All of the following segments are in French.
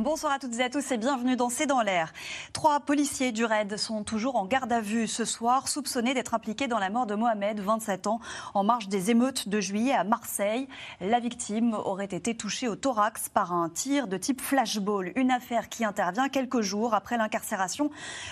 Bonsoir à toutes et à tous et bienvenue dans C'est dans l'air. Trois policiers du RAID sont toujours en garde à vue ce soir, soupçonnés d'être impliqués dans la mort de Mohamed, 27 ans, en marge des émeutes de juillet à Marseille. La victime aurait été touchée au thorax par un tir de type flashball, une affaire qui intervient quelques jours après l'incarcération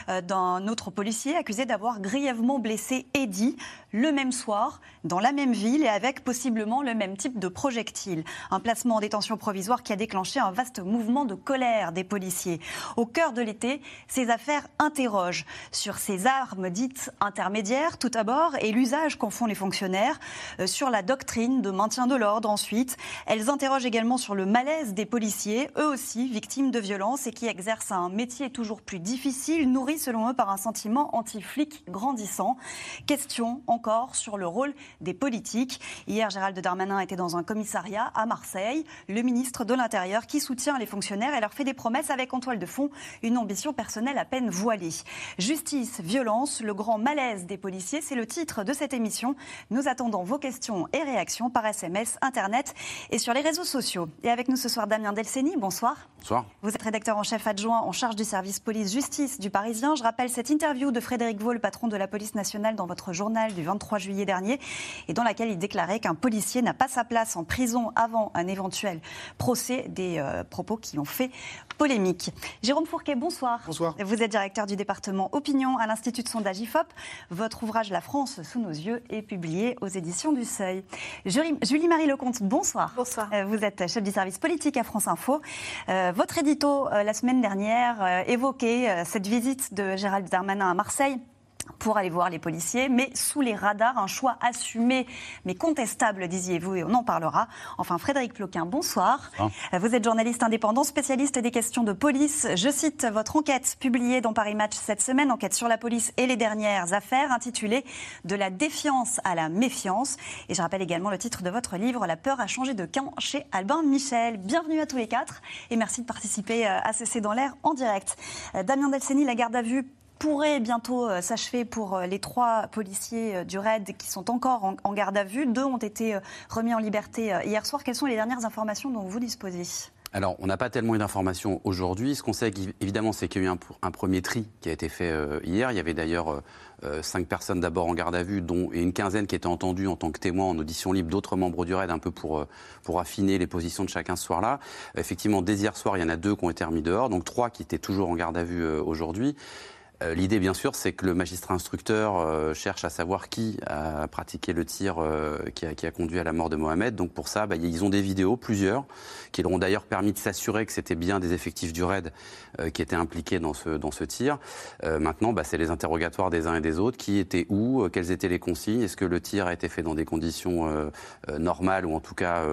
euh, d'un autre policier accusé d'avoir grièvement blessé Eddy le même soir, dans la même ville et avec possiblement le même type de projectile. Un placement en détention provisoire qui a déclenché un vaste mouvement de colère des policiers. Au cœur de l'été, ces affaires interrogent sur ces armes dites intermédiaires tout d'abord et l'usage qu'en font les fonctionnaires, euh, sur la doctrine de maintien de l'ordre ensuite. Elles interrogent également sur le malaise des policiers, eux aussi victimes de violences et qui exercent un métier toujours plus difficile, nourri selon eux par un sentiment anti-flic grandissant. Question encore sur le rôle des politiques. Hier, Gérald Darmanin était dans un commissariat à Marseille. Le ministre de l'Intérieur qui soutient les fonctionnaires et fait des promesses avec en toile de fond une ambition personnelle à peine voilée. Justice, violence, le grand malaise des policiers, c'est le titre de cette émission. Nous attendons vos questions et réactions par SMS, Internet et sur les réseaux sociaux. Et avec nous ce soir, Damien Delceni, bonsoir. Bonsoir. Vous êtes rédacteur en chef adjoint en charge du service police-justice du Parisien. Je rappelle cette interview de Frédéric Vaux, le patron de la police nationale, dans votre journal du 23 juillet dernier, et dans laquelle il déclarait qu'un policier n'a pas sa place en prison avant un éventuel procès, des euh, propos qui ont fait polémique. Jérôme Fourquet, bonsoir. Bonsoir. Vous êtes directeur du département Opinion à l'Institut de sondage IFOP. Votre ouvrage La France sous nos yeux est publié aux éditions du Seuil. Julie-Marie Lecomte, bonsoir. Bonsoir. Euh, vous êtes chef du service politique à France Info. Euh, votre édito la semaine dernière évoquait cette visite de Gérald Darmanin à Marseille pour aller voir les policiers, mais sous les radars, un choix assumé mais contestable, disiez-vous, et on en parlera. Enfin, Frédéric Ploquin, bonsoir. Vous êtes journaliste indépendant, spécialiste des questions de police. Je cite votre enquête publiée dans Paris Match cette semaine, enquête sur la police et les dernières affaires, intitulée De la défiance à la méfiance. Et je rappelle également le titre de votre livre, La peur a changé de camp chez Albin Michel. Bienvenue à tous les quatre et merci de participer euh, à CC dans l'air en direct. Euh, Damien Delceni, la garde à vue pourrait bientôt euh, s'achever pour euh, les trois policiers euh, du RAID qui sont encore en garde à vue. Deux ont été remis en liberté hier soir. Quelles sont les dernières informations dont vous disposez? Alors, on n'a pas tellement eu d'informations aujourd'hui. Ce qu'on sait, évidemment, c'est qu'il y a eu un, premier tri qui a été fait hier. Il y avait d'ailleurs cinq personnes d'abord en garde à vue, dont et une quinzaine qui étaient entendues en tant que témoins en audition libre, d'autres membres du RAID, un peu pour, pour affiner les positions de chacun ce soir-là. Effectivement, dès hier soir, il y en a deux qui ont été remis dehors, donc trois qui étaient toujours en garde à vue aujourd'hui. Euh, l'idée, bien sûr, c'est que le magistrat instructeur euh, cherche à savoir qui a pratiqué le tir euh, qui, a, conduit à la mort de Mohamed. Donc pour ça, bah, ils ont des vidéos, plusieurs, qui leur ont d'ailleurs permis de s'assurer que c'était bien des effectifs du RAID qui étaient impliqués dans ce, tir. maintenant, bah, c'est les interrogatoires des uns et des autres. Qui était où Quelles étaient les consignes Est-ce que le tir a été fait dans des conditions normales ou en tout cas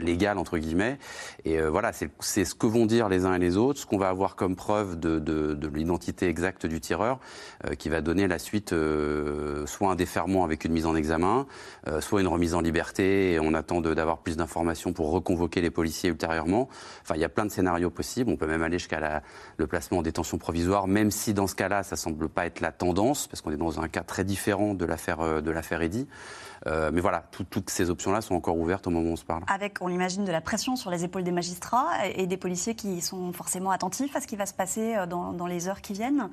légal entre guillemets. Et euh, voilà, c'est ce que vont dire les uns et les autres, ce qu'on va avoir comme preuve de, de, l'identité exacte du tireur, euh, qui va donner la suite euh, soit un déferment avec une mise en examen, soit une remise en liberté. Et on attend d'avoir plus d'informations pour reconvoquer les policiers ultérieurement. Enfin, il y a plein de scénarios possibles. On peut même aller jusqu'à le placement en détention provisoire, même si dans ce cas-là, ça semble pas être la tendance, parce qu'on est dans un cas très différent de l'affaire de l'affaire Eddy. Euh, mais voilà, toutes ces options-là sont encore ouvertes au moment où on se parle. Avec, on imagine, de la pression sur les épaules des magistrats et des policiers qui sont forcément attentifs à ce qui va se passer euh, dans les heures qui viennent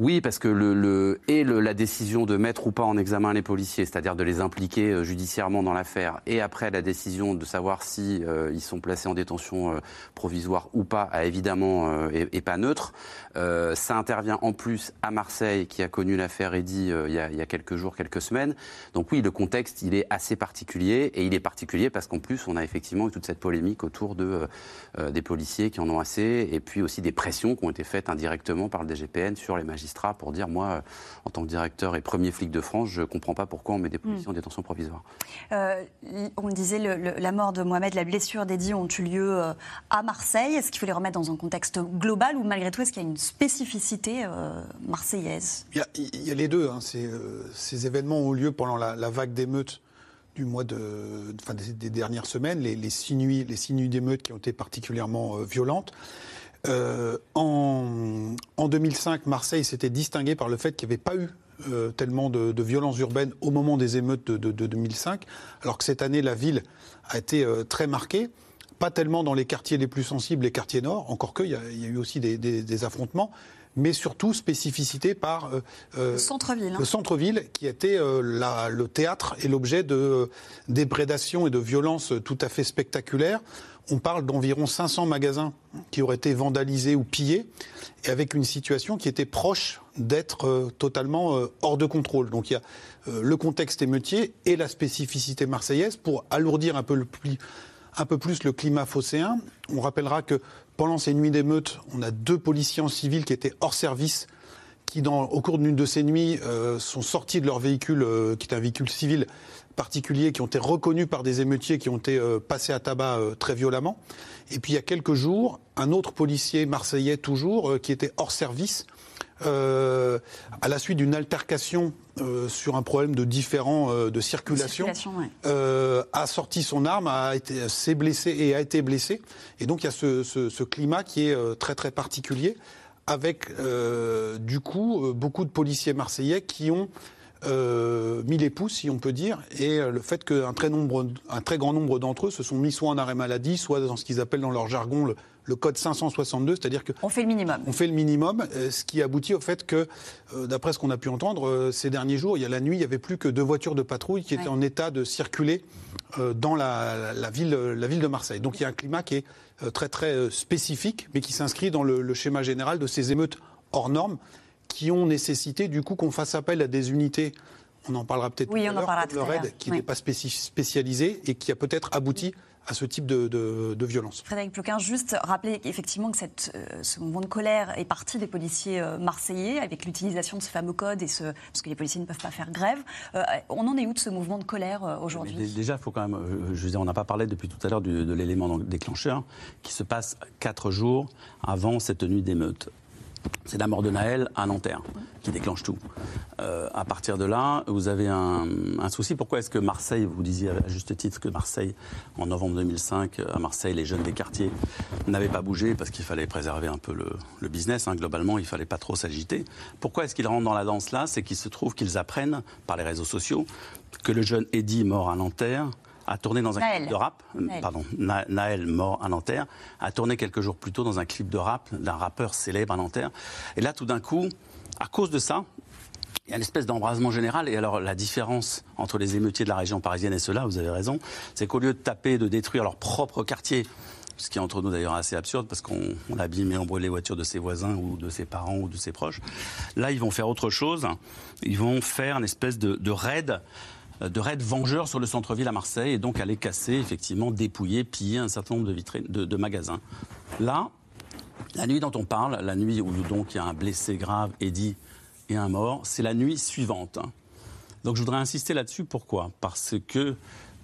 oui, parce que le, et la décision de mettre ou pas en examen les policiers, c'est-à-dire de les impliquer euh, judiciairement dans l'affaire, et après la décision de savoir si euh, ils sont placés en détention euh, provisoire ou pas, a évidemment est, pas neutre. ça intervient en plus à Marseille, qui a connu l'affaire Eddy il, y a, quelques jours, quelques semaines. Donc oui, le contexte il est assez particulier, et il est particulier parce qu'en plus on a effectivement eu toute cette polémique autour de des policiers qui en ont assez, et puis aussi des pressions qui ont été faites indirectement par le DGPN sur les magistrats pour dire moi, euh, en tant que directeur et premier flic de France, je ne comprends pas pourquoi on met des hmm. policiers en détention provisoire. Euh, on disait la mort de Mohamed, la blessure d'Eddy ont eu lieu euh, à Marseille. Est-ce qu'il faut les remettre dans un contexte global ou malgré tout est-ce qu'il y a une spécificité marseillaise? Il y, a, les deux. Hein. Ces, événements ont eu lieu pendant la, vague d'émeutes du mois de, enfin, des, dernières semaines, les, les six nuits, les six nuits d'émeutes qui ont été particulièrement violentes. En, en 2005, Marseille s'était distingué par le fait qu'il n'y avait pas eu tellement de, de violences urbaines au moment des émeutes de, de, 2005, alors que cette année, la ville a été très marquée pas tellement dans les quartiers les plus sensibles, les quartiers nord, encore qu'il y, y, a eu aussi des, des, des affrontements, mais surtout spécificité par euh, euh, le centre-ville. Le centre-ville qui était euh, la, le théâtre et l'objet de déprédations et de violences tout à fait spectaculaires. On parle d'environ 500 magasins qui auraient été vandalisés ou pillés, et avec une situation qui était proche d'être totalement hors de contrôle. Donc il y a le contexte émeutier et la spécificité marseillaise pour alourdir un peu plus le climat phocéen. On rappellera que pendant ces nuits d'émeute, on a deux policiers en civil qui étaient hors service, qui, au cours d'une de ces nuits, euh, sont sortis de leur véhicule, euh, qui est un véhicule civil particulier, qui ont été reconnus par des émeutiers qui ont été euh, passés à tabac très violemment. Et puis il y a quelques jours, un autre policier marseillais toujours, qui était hors service, euh, à la suite d'une altercation euh, sur un problème de différent euh, de circulation, a sorti son arme, a été s'est blessé et a été blessé. Et donc il y a ce, ce, ce climat qui est très très particulier, avec du coup beaucoup de policiers marseillais qui ont euh, mis les pouces, si on peut dire, et le fait qu'un très, nombre, un très grand nombre d'entre eux se sont mis soit en arrêt maladie, soit dans ce qu'ils appellent dans leur jargon le, le code 562, c'est-à-dire que... On fait le minimum. On fait le minimum, euh, ce qui aboutit au fait que, euh, d'après ce qu'on a pu entendre, euh, ces derniers jours, il y a la nuit, il n'y avait plus que deux voitures de patrouille qui étaient en état de circuler dans la, la, ville, la ville de Marseille. Donc il y a un climat qui est très très spécifique, mais qui s'inscrit dans le, le schéma général de ces émeutes hors normes qui ont nécessité du coup qu'on fasse appel à des unités on en parlera peut-être oui, tout à l'heure, le RAID, qui n'est pas spécialisé et qui a peut-être abouti à ce type de, de, violence. Frédéric Ploquin, juste rappeler effectivement que cette, euh, ce mouvement de colère est parti des policiers euh, marseillais avec l'utilisation de ce fameux code et ce, parce que les policiers ne peuvent pas faire grève. Euh, on en est où de ce mouvement de colère aujourd'hui? Déjà, il faut quand même, je veux dire, on n'a pas parlé depuis tout à l'heure de l'élément déclencheur qui se passe quatre jours avant cette nuit d'émeute. C'est la mort de Naël à Nanterre qui déclenche tout. Euh, à partir de là, vous avez un, souci. Pourquoi est-ce que Marseille, vous disiez à juste titre que Marseille, en novembre 2005, à Marseille, les jeunes des quartiers n'avaient pas bougé parce qu'il fallait préserver un peu le, business. Hein. globalement, il fallait pas trop s'agiter. Pourquoi est-ce qu'ils rentrent dans la danse là? C'est qu'il se trouve qu'ils apprennent par les réseaux sociaux que le jeune Eddy mort à Nanterre a tourné dans un clip de rap, euh, pardon, Naël mort à Nanterre, a tourné quelques jours plus tôt dans un clip de rap d'un rappeur célèbre à Nanterre. Et là, tout d'un coup, à cause de ça, il y a une espèce d'embrasement général. Et alors, la différence entre les émeutiers de la région parisienne et ceux-là, vous avez raison, c'est qu'au lieu de taper, de détruire leur propre quartier, ce qui est entre nous d'ailleurs assez absurde parce qu'on abîme et on brûle les voitures de ses voisins ou de ses parents ou de ses proches. Là, ils vont faire autre chose. Ils vont faire une espèce de, de raid de raids vengeurs sur le centre-ville à Marseille et donc aller casser, effectivement, dépouiller, piller un certain nombre de, vitrines, de, magasins. Là, la nuit dont on parle, la nuit où donc il y a un blessé grave, Eddy, et un mort, c'est la nuit suivante. Donc je voudrais insister là-dessus. Pourquoi? Parce que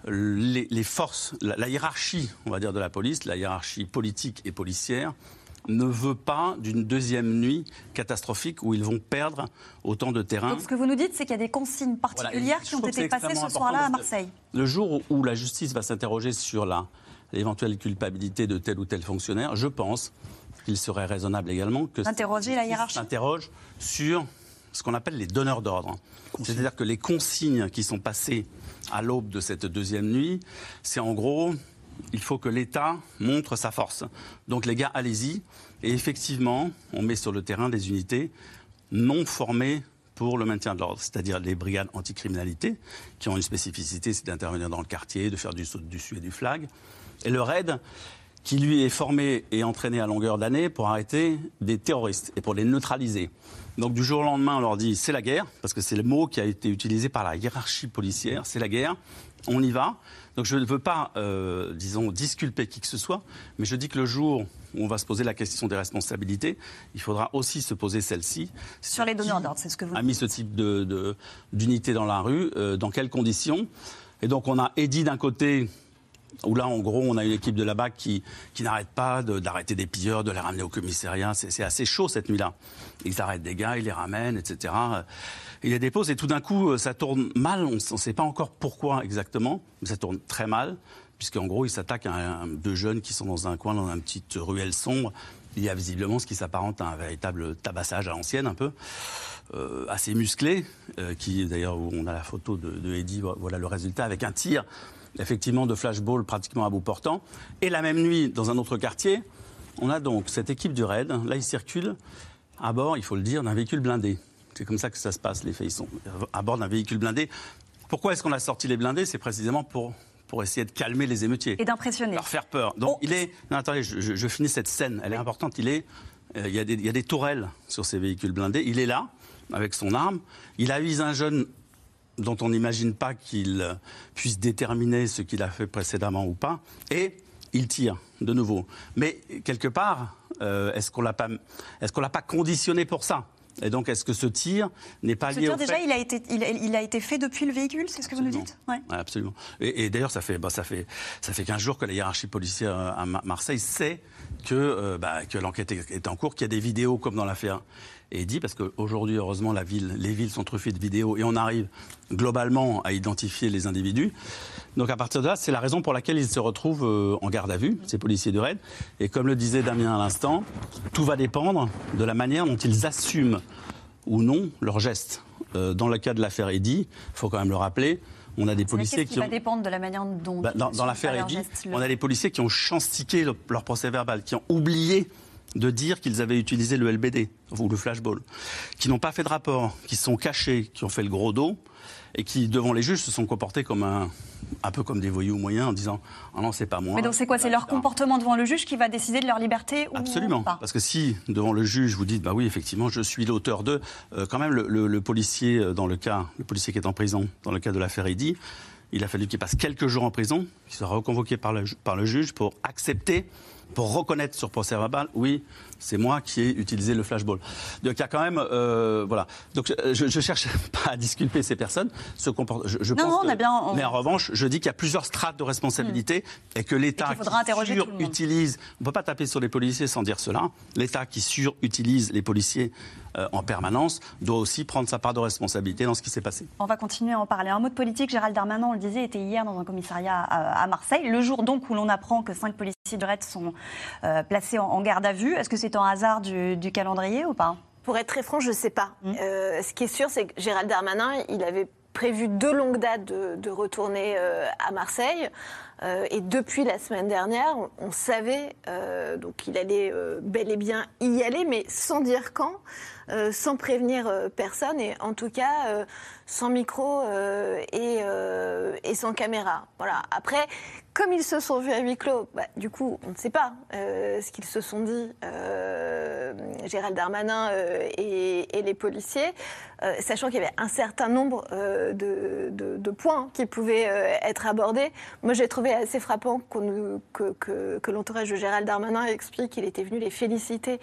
les, forces, la, hiérarchie, on va dire, de la police, la hiérarchie politique et policière, ne veut pas d'une deuxième nuit catastrophique où ils vont perdre autant de terrain. Donc ce que vous nous dites, c'est qu'il y a des consignes particulières qui ont été passées ce soir-là à Marseille. Le jour où la justice va s'interroger sur l'éventuelle culpabilité de tel ou tel fonctionnaire, je pense qu'il serait raisonnable également que Interroger la hiérarchie s'interroge sur ce qu'on appelle les donneurs d'ordre. C'est-à-dire que les consignes qui sont passées à l'aube de cette deuxième nuit, c'est en gros il faut que l'État montre sa force. Donc les gars, allez-y. Et effectivement, on met sur le terrain des unités non formées pour le maintien de l'ordre, c'est-à-dire les brigades anticriminalité, qui ont une spécificité, c'est d'intervenir dans le quartier, de faire du saut dessus et du flag. Et le RAID, qui lui est formé et entraîné à longueur d'année pour arrêter des terroristes et pour les neutraliser. Donc du jour au lendemain, on leur dit c'est la guerre, parce que c'est le mot qui a été utilisé par la hiérarchie policière, c'est la guerre, on y va. Donc je ne veux pas, euh, disons, disculper qui que ce soit, mais je dis que le jour où on va se poser la question des responsabilités, il faudra aussi se poser celle-ci. Sur les donneurs d'ordre, c'est ce que vous a mis ce type d'unité dans la rue, euh, dans quelles conditions? Et donc on a Eddy d'un côté où là, en gros, on a une équipe de la BAC qui, qui n'arrête pas d'arrêter des pilleurs, de les ramener au commissariat. C'est assez chaud cette nuit-là. Ils arrêtent des gars, ils les ramènent, etc. Ils les déposent et tout d'un coup, ça tourne mal. On ne sait pas encore pourquoi exactement, mais ça tourne très mal, puisqu'en gros, ils s'attaquent à, deux jeunes qui sont dans un coin, dans une petite ruelle sombre. Il y a visiblement ce qui s'apparente à un véritable tabassage à l'ancienne, un peu. Euh, assez musclé, euh, qui d'ailleurs on a la photo de, de Eddie, voilà le résultat, avec un tir effectivement de flashball pratiquement à bout portant. Et la même nuit, dans un autre quartier, on a donc cette équipe du raid. Là, ils circulent à bord, il faut le dire, d'un véhicule blindé. C'est comme ça que ça se passe, les faits. Ils sont à bord d'un véhicule blindé. Pourquoi est-ce qu'on a sorti les blindés? C'est précisément pour, pour essayer de calmer les émeutiers. Et d'impressionner. Leur faire peur. Donc, oh. il est. Non, attendez, je, finis cette scène. Elle est importante. Il est. Euh, il, y a des, il y a des tourelles sur ces véhicules blindés. Il est là, avec son arme. Il avise un jeune dont on n'imagine pas qu'il puisse déterminer ce qu'il a fait précédemment ou pas, et il tire de nouveau. Mais quelque part, euh, est-ce qu'on l'a pas, est-ce qu'on l'a pas conditionné pour ça? Et donc, est-ce que ce tir n'est pas lié au déjà, il a été, il a, été fait depuis le véhicule, c'est ce que vous nous dites? Ouais. Absolument. Et, d'ailleurs, ça fait, bah, ça fait, ça fait 15 jours que la hiérarchie policière à Marseille sait que, euh, bah, que l'enquête est, en cours, qu'il y a des vidéos comme dans l'affaire et dit, parce qu'aujourd'hui, heureusement, la ville, les villes sont truffées de vidéos et on arrive globalement à identifier les individus. Donc à partir de là, c'est la raison pour laquelle ils se retrouvent euh, en garde à vue, ces policiers de raid. Et comme le disait Damien à l'instant, tout va dépendre de la manière dont ils assument ou non leurs gestes. Euh, dans le cas de l'affaire Eddy, il faut quand même le rappeler, on a des policiers qui, qui, va dépendre de la manière dont. Bah, dans, l'affaire Eddy, on a des policiers qui ont chanstiqué leur procès verbal, qui ont oublié de dire qu'ils avaient utilisé le LBD ou le flashball, qui n'ont pas fait de rapport, qui sont cachés, qui ont fait le gros dos et qui, devant les juges, se sont comportés comme un, un peu comme des voyous moyens en disant ah non c'est pas moi. Mais donc c'est quoi? C'est leur comportement devant le juge qui va décider de leur liberté ou Absolument. Parce que si devant le juge vous dites bah oui effectivement je suis l'auteur de, euh, quand même le, policier euh, dans le cas le policier qui est en prison dans le cas de l'affaire Eddy, il a fallu qu'il passe quelques jours en prison, qu'il soit reconvoqué par le, par le juge pour accepter pour reconnaître sur procès verbal, oui, c'est moi qui ai utilisé le flashball. Donc il y a quand même, euh, voilà. Donc je, ne cherche pas à disculper ces personnes. Se comportent, je, non, pense on a bien, Mais en revanche, je dis qu'il y a plusieurs strates de responsabilité hmm. et que l'État qui surutilise, on ne peut pas taper sur les policiers sans dire cela. L'État qui surutilise les policiers euh, en permanence doit aussi prendre sa part de responsabilité dans ce qui s'est passé. On va continuer à en parler. Un mot de politique, Gérald Darmanin, on le disait, était hier dans un commissariat à, Marseille, le jour donc où l'on apprend que cinq policiers de RED sont euh, placés en, garde à vue. Est-ce que c'est un hasard du, calendrier ou pas? Pour être très franc, je ne sais pas. Mmh. Euh, ce qui est sûr, c'est que Gérald Darmanin, il avait prévu de longue date de, retourner à Marseille. et depuis la semaine dernière, on, savait donc qu'il allait bel et bien y aller, mais sans dire quand. Euh, sans prévenir euh, personne et en tout cas euh, sans micro et, et, sans caméra. Voilà. Après, comme ils se sont vus à huis clos, bah, du coup, on ne sait pas ce qu'ils se sont dit, Gérald Darmanin et, les policiers, sachant qu'il y avait un certain nombre de, de, points qui pouvaient être abordés. Moi, j'ai trouvé assez frappant que, que, que l'entourage de Gérald Darmanin explique qu'il était venu les féliciter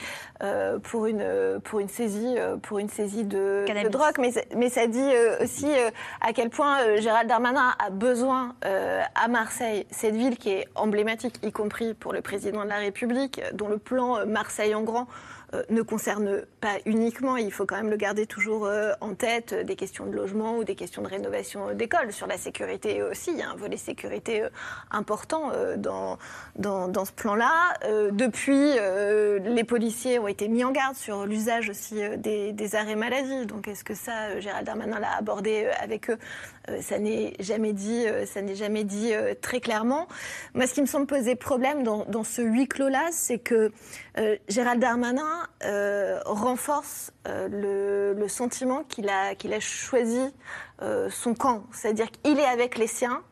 pour, une, pour une saisie euh, pour une saisie de, drogue, mais, mais, ça dit euh, aussi euh, à quel point Gérald Darmanin a besoin à Marseille, cette ville qui est emblématique, y compris pour le président de la République, dont le plan Marseille en grand euh, ne concerne pas uniquement, il faut quand même le garder toujours euh, en tête, euh, des questions de logement ou des questions de rénovation d'école. Sur la sécurité aussi, il y a un volet sécurité important dans, dans, ce plan-là. Depuis, les policiers ont été mis en garde sur l'usage aussi des, arrêts maladie. Donc est-ce que ça, Gérald Darmanin l'a abordé avec eux? Ça n'est jamais dit, ça n'est jamais dit très clairement. Moi, ce qui me semble poser problème dans, dans ce huis clos-là, c'est que Gérald Darmanin euh, renforce euh, le, sentiment qu'il a, a choisi euh, son camp. C'est-à-dire qu'il est avec les siens,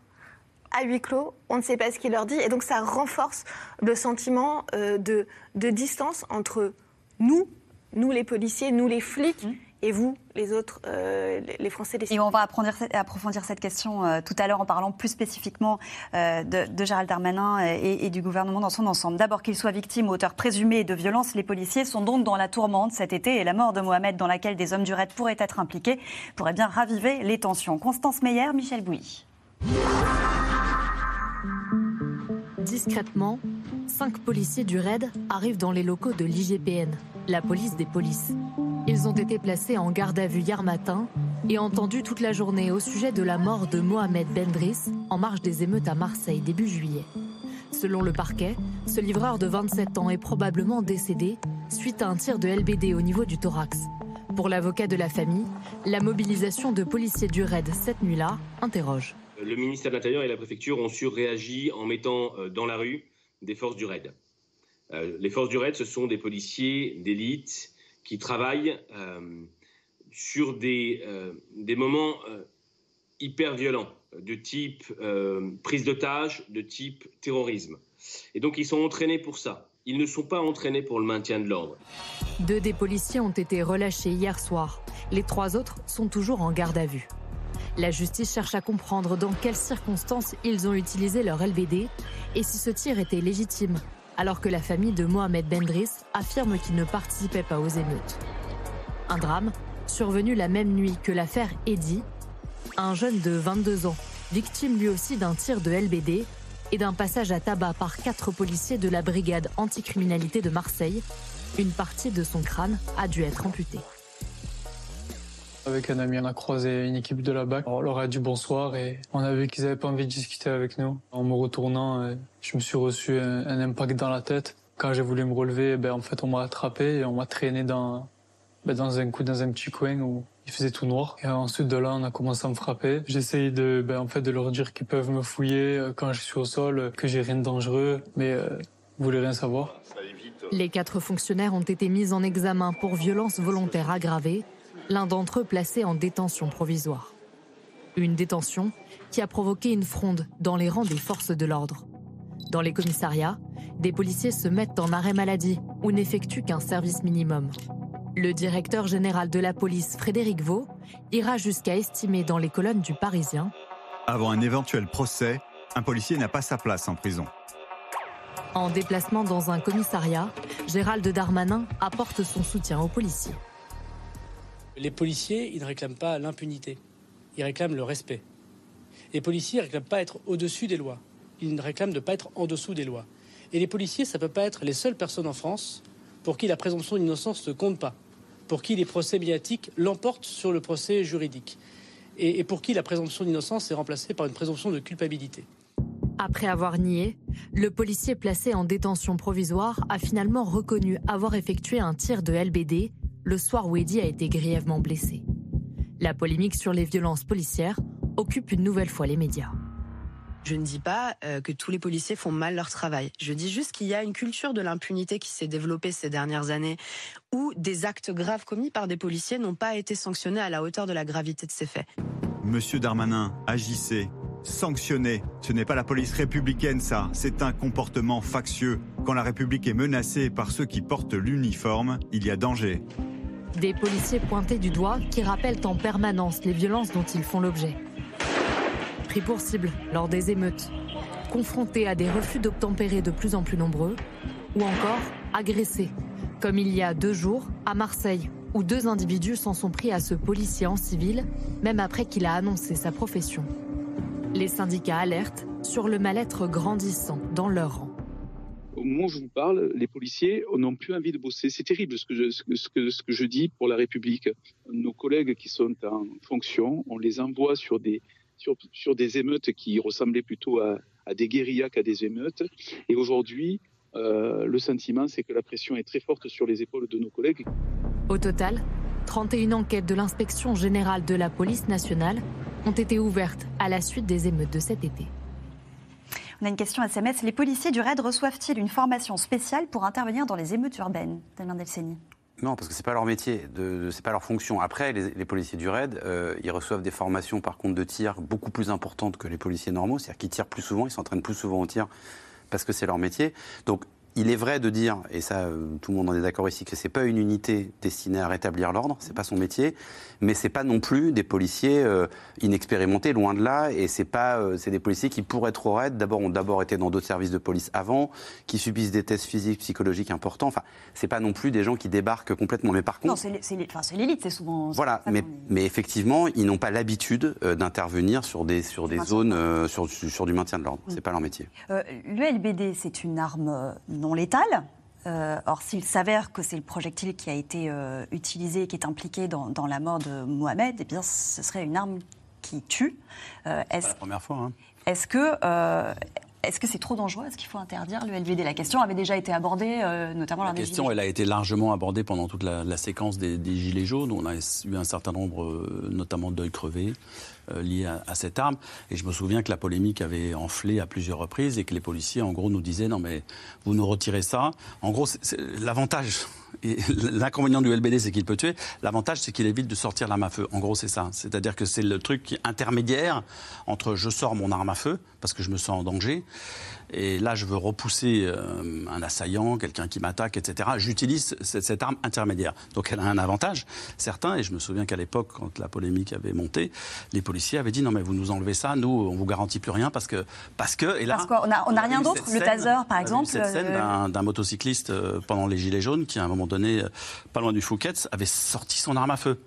à huis clos, on ne sait pas ce qu'il leur dit, et donc ça renforce le sentiment de, de, distance entre nous, nous les policiers, nous les flics, mmh et vous, les autres, euh, les Français, les Et on va approfondir, cette question euh, tout à l'heure en parlant plus spécifiquement euh, de, Gérald Darmanin et, du gouvernement dans son ensemble. D'abord qu'il soit victime ou auteur présumé de violences, les policiers sont donc dans la tourmente cet été et la mort de Mohamed dans laquelle des hommes du raid pourraient être impliqués pourrait bien raviver les tensions. Constance Meyer, Michel Bouilly. Discrètement, cinq policiers du RAID arrivent dans les locaux de l'IGPN, la police des polices. Ils ont été placés en garde à vue hier matin et entendus toute la journée au sujet de la mort de Mohamed Bendris en marge des émeutes à Marseille début juillet. Selon le parquet, ce livreur de 27 ans est probablement décédé suite à un tir de LBD au niveau du thorax. Pour l'avocat de la famille, la mobilisation de policiers du RAID cette nuit-là interroge. Le ministère de l'Intérieur et la préfecture ont surréagi en mettant euh, dans la rue des forces du RAID. Euh, les forces du RAID, ce sont des policiers d'élite qui travaillent euh, sur des, des moments hyper violents, de type prise d'otage, de type terrorisme. Et donc ils sont entraînés pour ça. Ils ne sont pas entraînés pour le maintien de l'ordre. Deux des policiers ont été relâchés hier soir. Les trois autres sont toujours en garde à vue. La justice cherche à comprendre dans quelles circonstances ils ont utilisé leur LBD et si ce tir était légitime, alors que la famille de Mohamed Bendris affirme qu'il ne participait pas aux émeutes. Un drame survenu la même nuit que l'affaire Eddy, un jeune de 22 ans, victime lui aussi d'un tir de LBD et d'un passage à tabac par quatre policiers de la brigade anticriminalité de Marseille. Une partie de son crâne a dû être amputée. Avec un ami, on a croisé une équipe de la BAC. On leur a dit bonsoir et on a vu qu'ils n'avaient pas envie de discuter avec nous. En me retournant, euh, je me suis reçu un, impact dans la tête. Quand j'ai voulu me relever, ben, en fait, on m'a attrapé et on m'a traîné dans, ben, dans un coup, dans un petit coin où il faisait tout noir. Et ensuite de là, on a commencé à me frapper. J'essayais de, ben, en fait, de leur dire qu'ils peuvent me fouiller euh, quand je suis au sol, que j'ai rien de dangereux, mais euh, vous voulez rien savoir? Les quatre fonctionnaires ont été mis en examen pour violence volontaire aggravée l'un d'entre eux placé en détention provisoire. Une détention qui a provoqué une fronde dans les rangs des forces de l'ordre. Dans les commissariats, des policiers se mettent en arrêt maladie ou n'effectuent qu'un service minimum. Le directeur général de la police, Frédéric Vaux, ira jusqu'à estimer dans les colonnes du Parisien Avant un éventuel procès, un policier n'a pas sa place en prison. En déplacement dans un commissariat, Gérald Darmanin apporte son soutien aux policiers. Les policiers, ils ne réclament pas l'impunité, ils réclament le respect. Les policiers ne réclament pas être au-dessus des lois, ils réclament de ne pas être en dessous des lois. Et les policiers, ça ne peut pas être les seules personnes en France pour qui la présomption d'innocence ne compte pas, pour qui les procès médiatiques l'emportent sur le procès juridique, et pour qui la présomption d'innocence est remplacée par une présomption de culpabilité. Après avoir nié, le policier placé en détention provisoire a finalement reconnu avoir effectué un tir de LBD le soir où Eddie a été grièvement blessé. La polémique sur les violences policières occupe une nouvelle fois les médias. Je ne dis pas euh, que tous les policiers font mal leur travail. Je dis juste qu'il y a une culture de l'impunité qui s'est développée ces dernières années où des actes graves commis par des policiers n'ont pas été sanctionnés à la hauteur de la gravité de ces faits. Monsieur Darmanin, agissez, sanctionnez. Ce n'est pas la police républicaine, ça. C'est un comportement factieux. Quand la République est menacée par ceux qui portent l'uniforme, il y a danger. Des policiers pointés du doigt qui rappellent en permanence les violences dont ils font l'objet. Pris pour cible lors des émeutes, confrontés à des refus d'obtempérer de plus en plus nombreux, ou encore agressés, comme il y a deux jours à Marseille, où deux individus s'en sont pris à ce policier en civil, même après qu'il a annoncé sa profession. Les syndicats alertent sur le mal-être grandissant dans leur rang au moment où je vous parle, les policiers n'ont plus envie de bosser. C'est terrible ce que, je, dis pour la République. Nos collègues qui sont en fonction, on les envoie sur des, émeutes qui ressemblaient plutôt à, à des guérillas qu'à des émeutes. Et aujourd'hui, euh, le sentiment, c'est que la pression est très forte sur les épaules de nos collègues. Au total, 31 enquêtes de l'inspection générale de la police nationale ont été ouvertes à la suite des émeutes de cet été. On a une question SMS. Les policiers du RAID reçoivent-ils une formation spéciale pour intervenir dans les émeutes urbaines Damien Delceni. Non, parce que c'est pas leur métier, de, c'est pas leur fonction. Après, les, policiers du RAID, euh, ils reçoivent des formations par contre de tir beaucoup plus importantes que les policiers normaux, c'est-à-dire qu'ils tirent plus souvent, ils s'entraînent plus souvent au tir parce que c'est leur métier. Donc il est vrai de dire, et ça, euh, tout le monde en est d'accord ici, que c'est pas une unité destinée à rétablir l'ordre, c'est pas son métier, mais c'est pas non plus des policiers euh, inexpérimentés, loin de là, et c'est pas, euh, c'est des policiers qui pourraient être trop raides. D'abord, ont d'abord été dans d'autres services de police avant, qui subissent des tests physiques, psychologiques importants. Enfin, c'est pas non plus des gens qui débarquent complètement. Mais par contre, Non, c'est enfin, l'élite, c'est souvent. voilà, mais, mais effectivement, ils n'ont pas l'habitude euh, d'intervenir sur des sur des zones sur, sur du maintien de l'ordre. C'est pas leur métier. Euh, L'ULBD, c'est une arme non létale. Euh, or, s'il s'avère que c'est le projectile qui a été euh, utilisé, qui est impliqué dans, dans la mort de Mohamed, eh bien, ce serait une arme qui tue. Euh, Est-ce La première fois. hein. est-ce que euh, est-ce que c'est trop dangereux? Est-ce qu'il faut interdire le LBD La question avait déjà été abordée, euh, notamment La question, elle a été largement abordée pendant toute la, la séquence des, des Gilets jaunes. On a eu un certain nombre, euh, notamment d'œils crevés, euh, liés à, cette arme. Et je me souviens que la polémique avait enflé à plusieurs reprises et que les policiers, en gros, nous disaient non, mais vous nous retirez ça. En gros, l'avantage. L'inconvénient du LBD, c'est qu'il peut tuer. L'avantage, c'est qu'il évite de sortir l'arme à feu. En gros, c'est ça. C'est-à-dire que c'est le truc intermédiaire entre je sors mon arme à feu parce que je me sens en danger et là, je veux repousser euh, un assaillant, quelqu'un qui m'attaque, etc. J'utilise cette, cette arme intermédiaire. Donc, elle a un avantage, certain. Et je me souviens qu'à l'époque, quand la polémique avait monté, les policiers avaient dit non, mais vous nous enlevez ça, nous, on vous garantit plus rien parce que. Parce que et là, Parce qu'on a- on a rien d'autre. Le taser, par exemple, Cette scène euh, d'un d'un motocycliste euh, pendant les Gilets jaunes qui, à un moment donné, euh, pas loin du Fouquet's, avait sorti son arme à feu.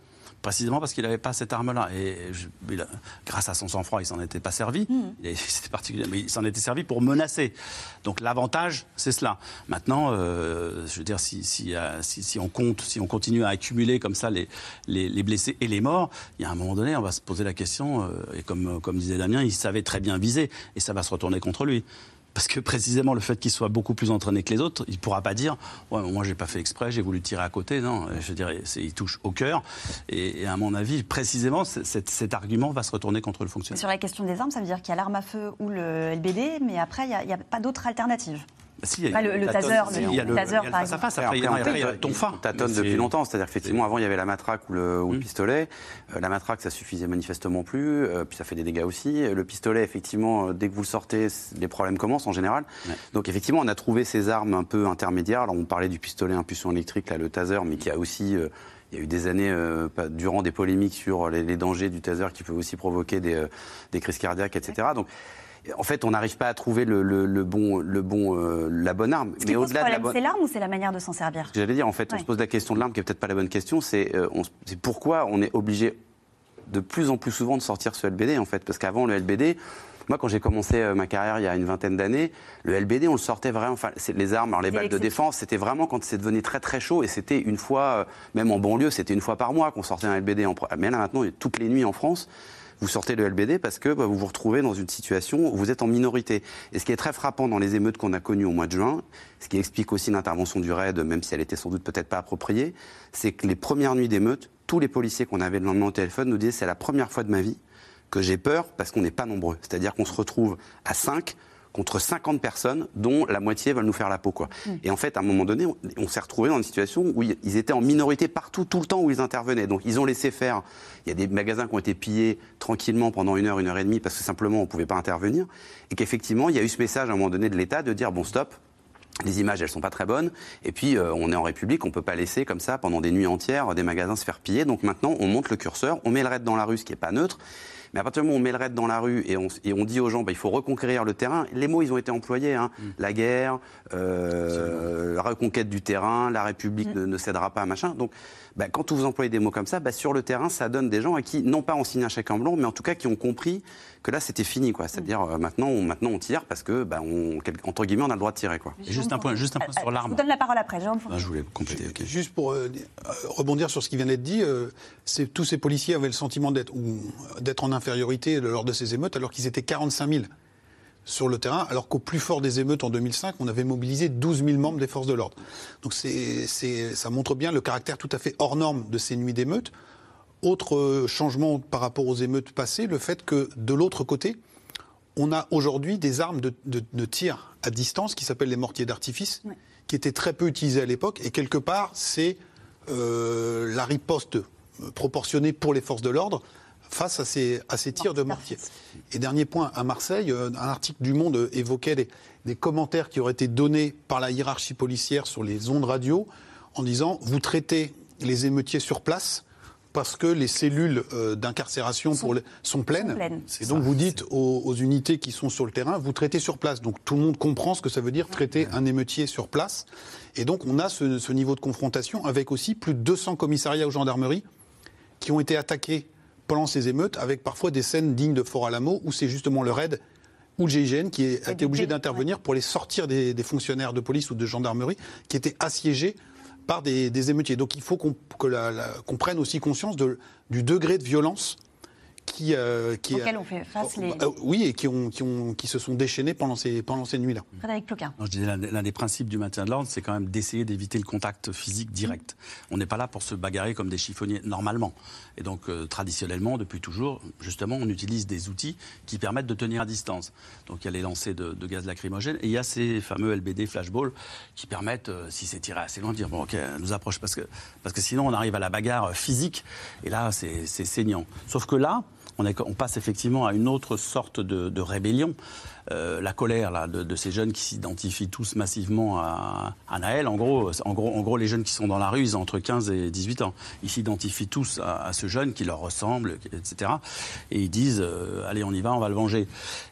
Précisément parce qu'il n'avait pas cette arme-là. Et je- il grâce à son sang-froid, il s'en était pas servi. Il C'était particulier, mais il s'en était servi pour menacer. Donc l'avantage, c'est cela. Maintenant, euh, je veux dire, si, si, euh, si- si on compte, si on continue à accumuler comme ça les, les, les blessés et les morts, il y a un moment donné, on va se poser la question. euh, et comme, comme disait Damien, il savait très bien viser, et ça va se retourner contre lui. Parce que précisément le fait qu'il soit beaucoup plus entraîné que les autres, il ne pourra pas dire ouais, moi j'ai pas fait exprès, j'ai voulu tirer à côté. Non, je dirais, il touche au cœur. Et, à mon avis, précisément, cet, argument va se retourner contre le fonctionnaire. Sur la question des armes, ça veut dire qu'il y a l'arme à feu ou le LBD, mais après, il n'y a pas d'autre alternative. Si, il y a- Pas le- taser, si, le il y a le, taser, il y a le par face à face. Après, Après, il y a- on après, il y a le tâtonne- depuis longtemps. C'est-à-dire qu'effectivement, avant, il y avait la matraque ou le, ou le Mm. pistolet. Euh, la matraque, ça suffisait manifestement plus. euh, puis ça fait des dégâts aussi. Euh, Le pistolet, effectivement, dès que vous le sortez, les problèmes commencent en général. Ouais. Donc, effectivement, on a trouvé ces armes un peu intermédiaires. Alors, on parlait du pistolet impulsion électrique, là, le taser, mais qui a aussi. euh, il y a eu des années, euh, durant des polémiques sur les, les dangers du taser qui peuvent aussi provoquer des, euh, des crises cardiaques, etc. Donc, en fait, on n'arrive pas à trouver le, le- le bon, le bon, euh, la bonne arme. Ce Mais au-delà de la problème, bonne. c'est l'arme ou c'est la manière de s'en servir? J'allais dire, en fait, on se pose la question de l'arme, qui est peut-être pas la bonne question, c'est euh, pourquoi on est obligé de plus en plus souvent de sortir ce LBD, en fait? Parce qu'avant, le LBD, moi, quand j'ai commencé euh, ma carrière il y a une vingtaine d'années, le LBD, on le sortait vraiment, enfin, les armes, alors les balles de défense, c'était vraiment quand c'est devenu très très chaud, et c'était une fois, même en banlieue, c'était une fois par mois qu'on sortait un LBD. En... Mais là, maintenant, toutes les nuits en France, vous sortez le LBD parce que bah, vous vous retrouvez dans une situation où vous êtes en minorité. Et ce qui est très frappant dans les émeutes qu'on a connues au mois de juin, ce qui explique aussi l'intervention du RAID, même si elle était sans doute peut-être pas appropriée, c'est que les premières nuits d'émeutes, tous les policiers qu'on avait le lendemain au téléphone nous disaient c'est la première fois de ma vie que j'ai peur parce qu'on n'est pas nombreux. C'est-à-dire qu'on se retrouve à 5 contre 50 personnes dont la moitié veulent nous faire la peau. Quoi. Et en fait, à un moment donné, on, on s'est retrouvé dans une situation où ils ils étaient en minorité partout, tout le temps où ils intervenaient. Donc ils ont laissé faire. Il y a des magasins qui ont été pillés tranquillement pendant une heure, une heure et demie parce que simplement on ne pouvait pas intervenir. Et qu'effectivement, il y a eu ce message à un moment donné de l'État de dire bon stop, les images, elles sont pas très bonnes. Et puis, euh, on est en République, on peut pas laisser comme ça pendant des nuits entières des magasins se faire piller. Donc maintenant, on monte le curseur, on met le raid dans la rue, ce qui est pas neutre. Mais à partir du moment où on met le raid dans la rue et on, et on dit aux gens, bah, il faut reconquérir le terrain, les mots, ils ont été employés. Hein. La guerre, euh, la reconquête du terrain, la République ne, ne cédera pas, machin. Donc, bah, quand vous employez des mots comme ça, bah, sur le terrain, ça donne des gens à qui, non pas ont signé un chèque en blanc, mais en tout cas qui ont compris que là, c'était fini. quoi. C'est-à-dire, euh, maintenant, on, maintenant, on tire parce que, bah, on, quel- entre guillemets, on a le droit de tirer. Quoi. Et juste un point, juste un point sur Euh, Je l'arme. vous donne la parole après, Jérôme. Ah, je voulais compléter. Juste pour euh, euh, rebondir sur ce qui vient d'être dit, euh, tous ces policiers avaient le sentiment d'être en infériorité lors de ces émeutes, alors qu'ils étaient 45 000 sur le terrain, alors qu'au plus fort des émeutes en 2005, on avait mobilisé 12 000 membres des forces de l'ordre. Donc c'est- ça montre bien le caractère tout à fait hors norme de ces nuits d'émeutes. Autre euh, changement par rapport aux émeutes passées, le fait que de l'autre côté, on a aujourd'hui des armes de, de- de tir à distance qui s'appellent les mortiers d'artifice, Ouais. qui étaient très peu utilisés à l'époque. Et quelque part, c'est euh, la riposte euh, proportionnée pour les forces de l'ordre face à ces, à ces tirs de mortier. Et dernier point, à Marseille, un article du Monde évoquait des, des commentaires qui auraient été donnés par la hiérarchie policière sur les ondes radio en disant vous traitez les émeutiers sur place parce que les cellules euh, d'incarcération sont pleines. pleines. Et donc vous dites aux, aux unités qui sont sur le terrain, vous traitez sur place. Donc tout le monde comprend ce que ça veut dire traiter un émeutier sur place. Et donc on a ce, ce niveau de confrontation avec aussi plus de 200 commissariats aux gendarmeries qui ont été attaqués pendant ces émeutes, avec parfois des scènes dignes de Fort Alamo, où c'est justement le RAID ou le GIGN qui a été obligé d'intervenir pour les sortir des, des fonctionnaires de police ou de gendarmerie qui étaient assiégés par des, émeutiers. Donc il faut qu'on prenne aussi conscience du degré de violence qui, euh, qui Auxquels on fait face les- Euh, oui, et qui, ont, qui, ont, qui se sont déchaînés pendant ces, pendant ces nuits-là. Frédéric Ploquin. Non, je disais, l'un des- principes du maintien de l'ordre, c'est quand même d'essayer d'éviter le contact physique direct. On n'est pas là pour se bagarrer comme des chiffonniers, normalement. Et donc, euh, traditionnellement, depuis toujours, justement, on utilise des outils qui permettent de tenir à distance. Donc, il y a les lancers de, de gaz lacrymogène et il y a ces fameux LBD flashball qui permettent, euh, si c'est tiré assez loin, de dire, bon, ok, nous approche, parce que, parce que sinon, on arrive à la bagarre physique, et là, c'est saignant. Sauf que là, on, passe effectivement à une autre sorte de rébellion. Euh, la colère là, de, ces jeunes qui s'identifient tous massivement à, à Naël. En gros, en, gros, en gros, les jeunes qui sont dans la rue, ils ont entre 15 et 18 ans. Ils s'identifient tous à, ce jeune qui leur ressemble, etc. Et ils disent euh, Allez, on y va, on va le venger.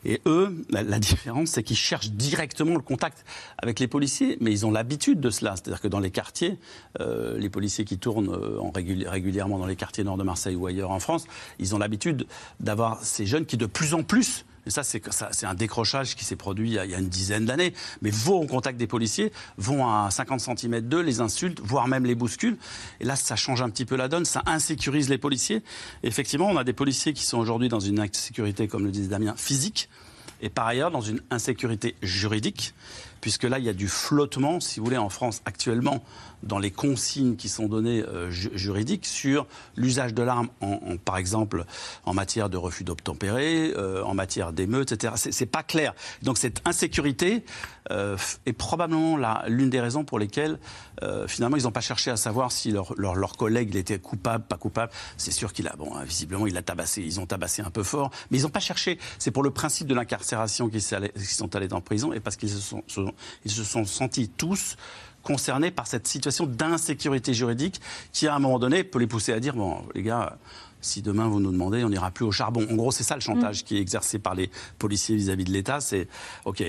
Et eux, la, différence, c'est qu'ils cherchent directement le contact avec les policiers, mais ils ont l'habitude de cela. C'est-à-dire que dans les quartiers, euh, les policiers qui tournent en réguli- régulièrement dans les quartiers nord de Marseille ou ailleurs en France, ils ont l'habitude d'avoir ces jeunes qui, de plus en plus, et ça, c'est un décrochage qui s'est produit il y a, une dizaine d'années, mais vont au contact des policiers, vont à 50 cm d'eux, les insultent, voire même les bousculent. Et là, ça change un petit peu la donne, ça insécurise les policiers. Effectivement, on a des policiers qui sont aujourd'hui dans une insécurité, comme le disait Damien, physique, et par ailleurs dans une insécurité juridique, puisque là, il y a du flottement, si vous voulez, en France actuellement, dans les consignes qui sont données euh, ju- juridiques sur l'usage de l'arme, en, en- par exemple, en matière de refus d'obtempérer, euh, en matière d'émeutes, etc. C'est- pas clair. Donc cette insécurité euh, est probablement l'une des raisons pour lesquelles, euh, finalement, ils n'ont pas cherché à savoir si leur, leur, leur collègue il était coupable, pas coupable. C'est sûr qu'il a, bon, hein, visiblement, il a tabassé, ils ont tabassé un peu fort, mais ils n'ont pas cherché. C'est pour le principe de l'incarcération qu'ils sont allés en prison et parce qu'ils se sont, ils se sont sentis tous concernés par cette situation d'insécurité juridique qui, à un moment donné, peut les pousser à dire bon, les gars, si demain vous nous demandez, on n'ira plus au charbon. En gros, c'est ça le chantage qui est exercé par les policiers vis-à-vis de l'État. C'est OK,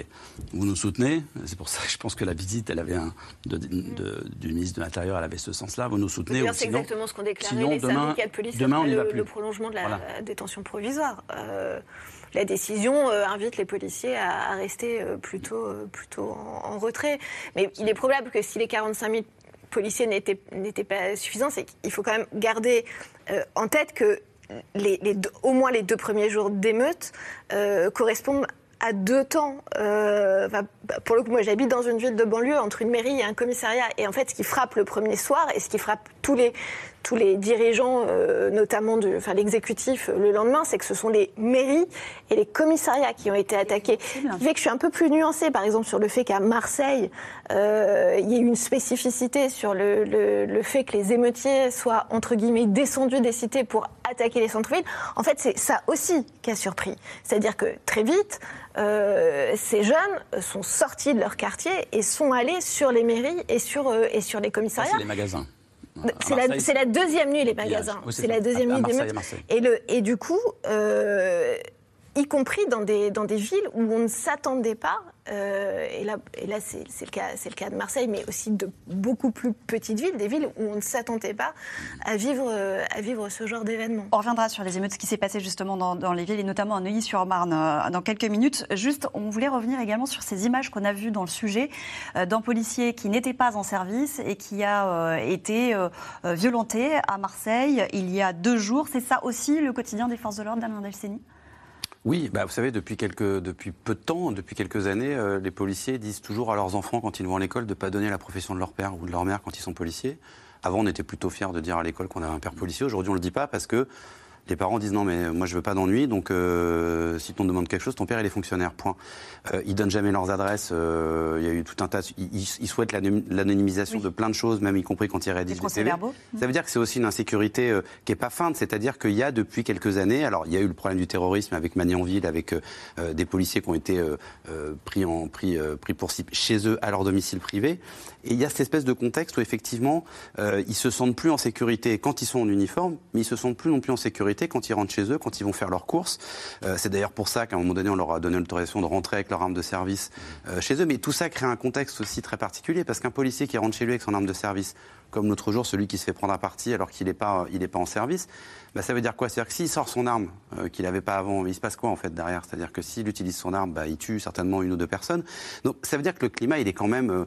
vous nous soutenez. C'est pour ça que je pense que la visite, elle avait un de- de- du ministre de l'Intérieur, elle avait ce sens-là. Vous nous soutenez. C'est exactement ce qu'ont déclaré sinon, les demain- syndicats de police demain, on n'y va le, plus. le prolongement de la Voilà. détention provisoire. Euh, la décision euh, invite les policiers à, rester euh, plutôt, euh, plutôt en, retrait. Mais il est probable que si les 45 000 policiers n'étaient pas suffisants, qu'il faut quand même garder en tête que les, au moins les deux premiers jours d'émeute correspondent à deux temps. Euh, enfin, pour le coup, moi, j'habite dans une ville de banlieue entre une mairie et un commissariat. Et en fait, ce qui frappe le premier soir et ce qui frappe tous les, tous les dirigeants, euh, notamment de, enfin, l'exécutif, euh, le lendemain, c'est que ce sont les mairies et les commissariats qui ont été attaqués. Ce qui fait que je suis un peu plus nuancée, par exemple, sur le fait qu'à Marseille, euh, il y ait une spécificité sur le, le- le fait que les émeutiers soient, entre guillemets, descendus des cités pour attaquer les centres-villes. En fait, c'est ça aussi qui a surpris. C'est-à-dire que très vite, euh, ces jeunes sont sortis de leur quartier et sont allés sur les mairies et sur, euh, et sur les Ça, commissariats. c'est les magasins. C'est la, deuxième nuit, les magasins. Oui, c'est la deuxième À- nuit des à. Et, le, et du coup, euh, y compris dans des, dans des villes où on ne s'attendait pas, euh, et là, et là c'est, le cas, c'est le cas de Marseille, mais aussi de beaucoup plus petites villes, des villes où on ne s'attendait pas à vivre, à vivre ce genre d'événement. On reviendra sur les émeutes, ce qui s'est passé justement dans, dans les villes et notamment à Neuilly-sur-Marne euh, dans quelques minutes. Juste, on voulait revenir également sur ces images qu'on a vues dans le sujet euh, d'un policier qui n'était pas en service et qui a été violenté à Marseille il y a deux jours. C'est ça aussi le quotidien des forces de l'ordre d'Alain Delceni? Oui, bah, vous savez, depuis, quelques, depuis peu de temps, depuis quelques années, euh, les policiers disent toujours à leurs enfants, quand ils vont à l'école, de ne pas donner la profession de leur père ou de leur mère quand ils sont policiers. Avant, on était plutôt fiers de dire à l'école qu'on avait un père policier. Aujourd'hui, on ne le dit pas parce que Les parents disent non, mais moi je veux pas d'ennui, donc euh, si ton demande quelque chose, ton père il est fonctionnaire. Point. Euh, ils donnent jamais leurs adresses. euh, Il y a eu tout un tas. Ils, ils souhaitent l'anonymisation de plein de choses, même y compris quand ils rédigent des CV. Ça veut dire que c'est aussi une insécurité euh, qui est pas feinte, c'est-à-dire qu'il y a depuis quelques années. Alors il y a eu le problème du terrorisme avec Magnanville, avec des policiers qui ont été pris en pris pris pour cible chez eux à leur domicile privé. Et il y a cette espèce de contexte où effectivement ils se sentent plus en sécurité quand ils sont en uniforme, mais ils se sentent plus non plus en sécurité quand ils rentrent chez eux, quand ils vont faire leurs courses. Euh, c'est d'ailleurs pour ça qu'à un moment donné on leur a donné l'autorisation de rentrer avec leur arme de service euh, chez eux. Mais tout ça crée un contexte aussi très particulier parce qu'un policier qui rentre chez lui avec son arme de service, comme l'autre jour celui qui se fait prendre à partie alors qu'il n'est pas en service, bah, ça veut dire quoi? C'est-à-dire que s'il sort son arme euh, qu'il n'avait pas avant, il se passe quoi en fait derrière? C'est-à-dire que s'il utilise son arme, bah, il tue certainement une ou deux personnes. Donc ça veut dire que le climat il est quand même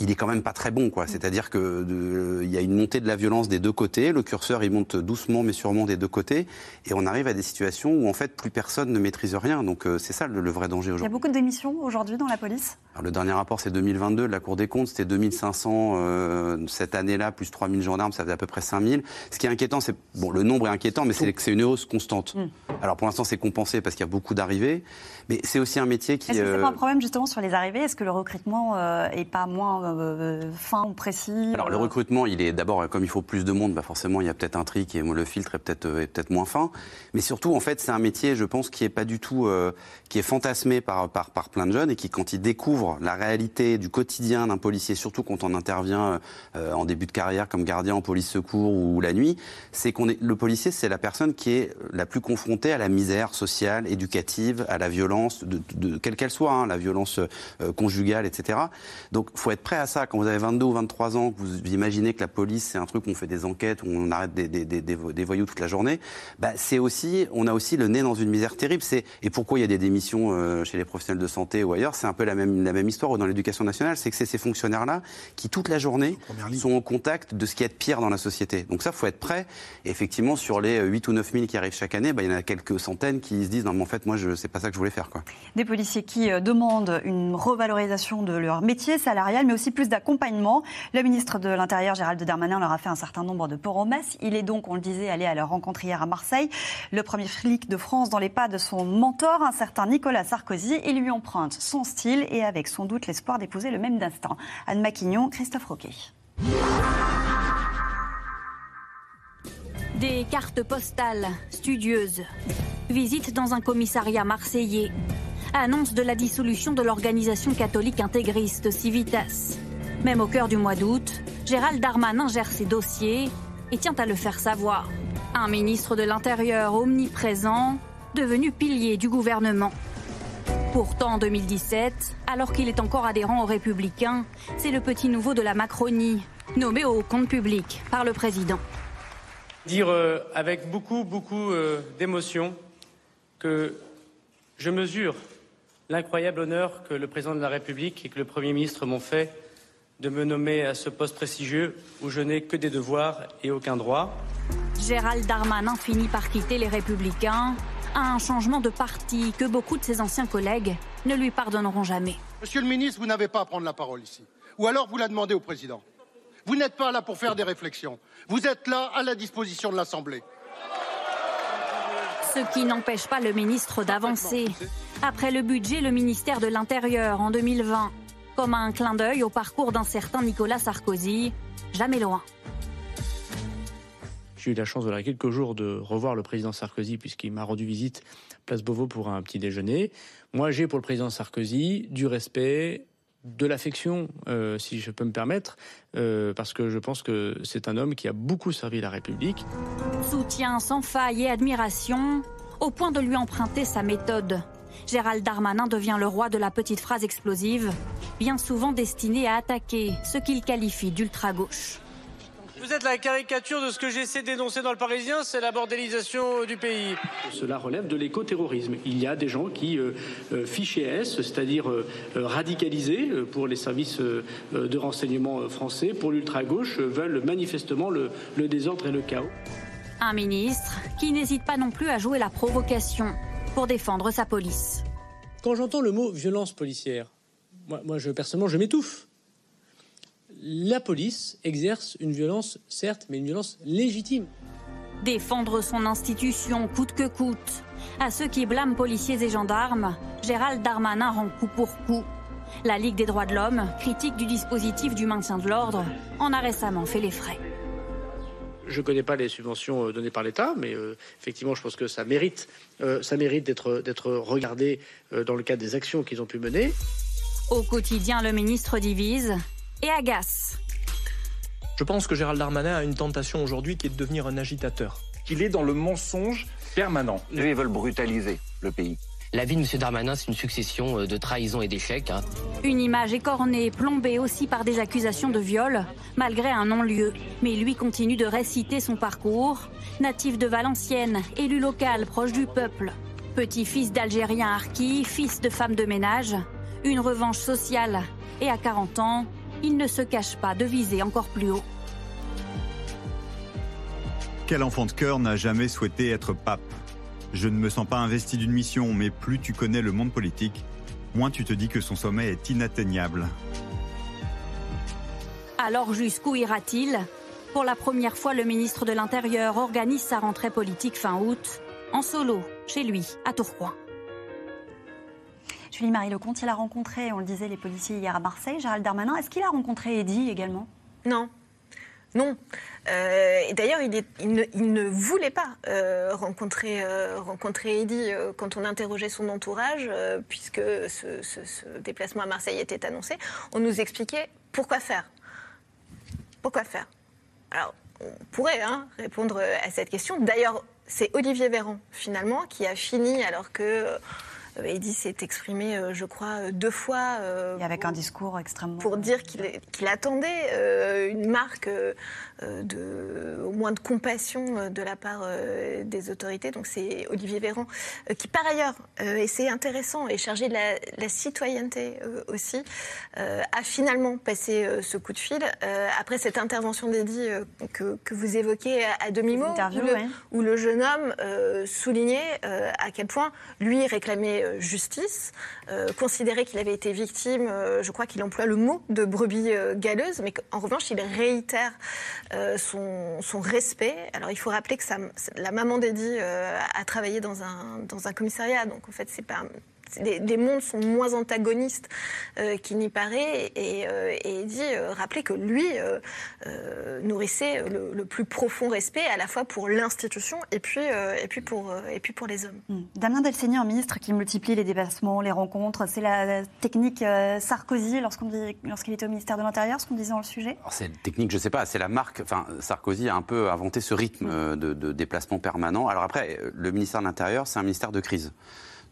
il est quand même pas très bon, quoi. C'est-à-dire que de- il y a une montée de la violence des deux côtés. Le curseur, il monte doucement mais sûrement des deux côtés, et on arrive à des situations où en fait plus personne ne maîtrise rien. Donc euh, c'est ça le, le vrai danger Il y a aujourd'hui. beaucoup de démissions aujourd'hui dans la police? Alors, le dernier rapport, c'est 2022 de la Cour des comptes. C'était 2500 euh, cette année-là, plus 3000 gendarmes, ça faisait à peu près 5000. Ce qui est inquiétant, c'est bon, le nombre est inquiétant, mais c'est que c'est une hausse constante. Mm. Alors pour l'instant, c'est compensé parce qu'il y a beaucoup d'arrivées, mais c'est aussi un métier qui. Est-ce que c'est euh, pas un problème justement sur les arrivées? Est-ce que le recrutement euh, est pas moins euh, fin ou précis? Alors le euh, recrutement, il est d'abord comme il faut plus de monde, bah forcément il y a peut-être un tri qui est le filtre est peut-être euh, peut-être moins fin, mais surtout en fait c'est un métier, je pense, qui est pas du tout euh, qui est fantasmé par, par par plein de jeunes et qui quand ils découvrent la réalité du quotidien d'un policier, surtout quand on intervient euh, en début de carrière comme gardien en police secours ou la nuit, c'est qu'on est le policier, c'est la personne qui est la plus confrontée à la misère sociale, éducative, à la violence, de, de- quelle qu'elle soit, hein, la violence euh, conjugale, etc. Donc, faut être prêt à ça. Quand vous avez 22 ou 23 ans, que vous imaginez que la police c'est un truc où on fait des enquêtes, où on arrête des, des, des, des vo- des voyous toute la journée, bah, c'est aussi, on a aussi le nez dans une misère terrible. C'est et pourquoi il y a des démissions euh, chez les professionnels de santé ou ailleurs, c'est un peu la même la même histoire ou dans l'éducation nationale, c'est que c'est ces fonctionnaires-là qui toute la journée sont au contact de ce qui est de pire dans la société. Donc ça, faut être prêt. Et effectivement, sur les 8 ou 9 000 qui arrivent chaque année, bah, il y en a quelques centaines qui se disent non mais en fait moi je c'est pas ça que je voulais faire quoi. Des policiers qui euh, demandent une revalorisation de leur métier salarial, mais aussi plus d'accompagnement. Le ministre de l'Intérieur, Gérald Darmanin, leur a fait un certain nombre de promesses. Il est donc, on le disait, allé à leur rencontre hier à Marseille. Le premier flic de France dans les pas de son mentor, un certain Nicolas Sarkozy. Il lui emprunte son style et avec sans doute l'espoir d'épouser le même destin. Anne Maquignon, Christophe Roquet. Des cartes postales studieuses. Visite dans un commissariat marseillais. Annonce de la dissolution de l'organisation catholique intégriste Civitas. Même au cœur du mois d'août, Gérald Darmanin gère ses dossiers et tient à le faire savoir. Un ministre de l'Intérieur omniprésent, devenu pilier du gouvernement. Pourtant, en 2017, alors qu'il est encore adhérent aux Républicains, c'est le petit nouveau de la Macronie, nommé au compte public par le président. Dire euh, avec beaucoup, beaucoup euh, d'émotion que je mesure l'incroyable honneur que le président de la République et que le Premier ministre m'ont fait de me nommer à ce poste prestigieux où je n'ai que des devoirs et aucun droit. Gérald Darmanin finit par quitter les Républicains, un changement de parti que beaucoup de ses anciens collègues ne lui pardonneront jamais. Monsieur le ministre, vous n'avez pas à prendre la parole ici. Ou alors vous la demandez au président. Vous n'êtes pas là pour faire des réflexions. Vous êtes là à la disposition de l'Assemblée. Ce qui n'empêche pas le ministre d'avancer. Après le budget, le ministère de l'Intérieur en 2020, comme un clin d'œil au parcours d'un certain Nicolas Sarkozy, jamais loin. J'ai eu la chance, voilà, quelques jours de revoir le président Sarkozy puisqu'il m'a rendu visite place Beauvau pour un petit déjeuner. Moi, j'ai pour le président Sarkozy du respect, de l'affection, euh, si je peux me permettre, euh, parce que je pense que c'est un homme qui a beaucoup servi la République. Soutien sans faille et admiration, au point de lui emprunter sa méthode. Gérald Darmanin devient le roi de la petite phrase explosive, bien souvent destinée à attaquer ce qu'il qualifie d'ultra-gauche. Vous êtes la caricature de ce que j'essaie d'énoncer dans le Parisien, c'est la bordélisation du pays. Cela relève de l'écoterrorisme. Il y a des gens qui, euh, euh, fichés S, c'est-à-dire euh, euh, radicalisés euh, pour les services euh, euh, de renseignement euh, français, pour l'ultra-gauche, euh, veulent manifestement le, le désordre et le chaos. Un ministre qui n'hésite pas non plus à jouer la provocation pour défendre sa police. Quand j'entends le mot violence policière, moi, moi je, personnellement, je m'étouffe. La police exerce une violence, certes, mais une violence légitime. Défendre son institution coûte que coûte. À ceux qui blâment policiers et gendarmes, Gérald Darmanin rend coup pour coup. La Ligue des droits de l'homme, critique du dispositif du maintien de l'ordre, en a récemment fait les frais. Je ne connais pas les subventions euh, données par l'État, mais euh, effectivement, je pense que ça mérite, euh, ça mérite d'être regardé dans le cadre des actions qu'ils ont pu mener. Au quotidien, le ministre divise et agace. Je pense que Gérald Darmanin a une tentation aujourd'hui qui est de devenir un agitateur. Il est dans le mensonge permanent. ils veulent brutaliser le pays. La vie de M. Darmanin, c'est une succession euh, de trahisons et d'échecs. Hein. Une image écornée, plombée aussi par des accusations de viol, malgré un non-lieu. Mais lui continue de réciter son parcours. Natif de Valenciennes, élu local proche du peuple. Petit-fils d'Algériens harkis, fils de femme de ménage. Une revanche sociale. Et à 40 ans, il ne se cache pas de viser encore plus haut. Quel enfant de cœur n'a jamais souhaité être pape? Je ne me sens pas investi d'une mission, mais plus tu connais le monde politique, moins tu te dis que son sommet est inatteignable. Alors jusqu'où ira-t-il? Pour la première fois, le ministre de l'Intérieur organise sa rentrée politique fin août, en solo, chez lui, à Tourcoing. Julie Marie Lecomte, il a rencontré, on le disait, les policiers hier à Marseille, Gérald Darmanin. Est-ce qu'il a rencontré Eddy également? Non. Non. Euh, d'ailleurs, il, ne, voulait pas euh, rencontrer, euh, rencontrer Eddy quand on interrogeait son entourage, puisque ce, déplacement à Marseille était annoncé. On nous expliquait pourquoi faire. Pourquoi faire? Alors, on pourrait hein, répondre à cette question. D'ailleurs, c'est Olivier Véran, finalement, qui a fini alors que Eddy s'est exprimé, euh, je crois, euh, deux fois. Et avec un discours extrêmement. Pour dire qu'il attendait une marque de, au moins de compassion de la part des autorités. Donc c'est Olivier Véran, qui par ailleurs, et c'est intéressant, est chargé de la, citoyenneté aussi, a finalement passé ce coup de fil. après cette intervention d'Eddy que, que, vous évoquez à, demi-mot, où, où, le jeune homme soulignait à quel point lui réclamait euh, justice, euh, considérait qu'il avait été victime, euh, je crois qu'il emploie le mot de brebis galeuse, mais en revanche, il réitère son, son, respect. Alors, il faut rappeler que la maman d'Eddie a travaillé dans un, dans un commissariat, donc en fait, c'est pas des, mondes sont moins antagonistes euh, qu'il n'y paraît. Et, euh, et dit, euh, rappeler que lui nourrissait le, plus profond respect à la fois pour l'institution et puis, et, puis pour, et puis pour les hommes. Hmm. Damien Delceni, un ministre qui multiplie les déplacements, les rencontres, c'est la technique Sarkozy lorsqu'il était au ministère de l'Intérieur, ce qu'on disait dans le sujet? C'est une technique, je ne sais pas, c'est la marque. Enfin, Sarkozy a un peu inventé ce rythme de, de déplacement permanent. Alors après, le ministère de l'Intérieur, c'est un ministère de crise.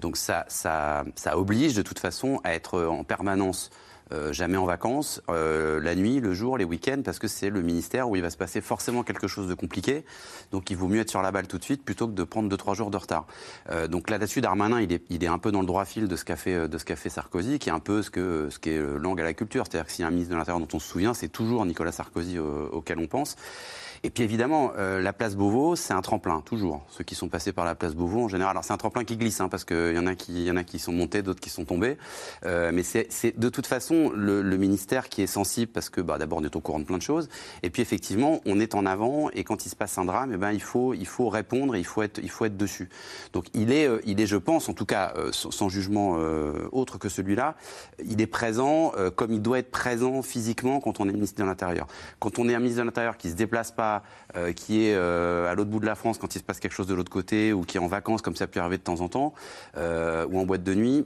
Donc ça, ça, oblige de toute façon à être en permanence euh, jamais en vacances, euh, la nuit, le jour, les week-ends, parce que c'est le ministère où il va se passer forcément quelque chose de compliqué. Donc il vaut mieux être sur la balle tout de suite plutôt que de prendre 2-3 jours de retard. Euh, donc là-dessus, Darmanin, il est, un peu dans le droit fil de ce qu'a fait, de ce qu'a fait Sarkozy, qui est un peu ce que ce qui est langue à la culture. C'est-à-dire que s'il y a un ministre de l'Intérieur dont on se souvient, c'est toujours Nicolas Sarkozy auquel on pense. Et puis évidemment, euh, la place Beauvau, c'est un tremplin, toujours. Ceux qui sont passés par la place Beauvau, en général, alors c'est un tremplin qui glisse, hein, parce qu'il y en a qui, y en a qui sont montés, d'autres qui sont tombés. Euh, mais c'est de toute façon le, le, ministère qui est sensible, parce que bah, d'abord on est au courant de plein de choses, et puis effectivement on est en avant, et quand il se passe un drame, eh ben il faut, il faut répondre, il faut être, il faut être dessus. Donc il est, euh, il est, je pense, en tout cas euh, sans, jugement euh, autre que celui-là, il est présent comme il doit être présent physiquement quand on est ministre de l'Intérieur. Quand on est un ministre de l'Intérieur qui se déplace pas euh, qui est euh, à l'autre bout de la France quand il se passe quelque chose de l'autre côté, ou qui est en vacances, comme ça peut arriver de temps en temps, euh, ou en boîte de nuit,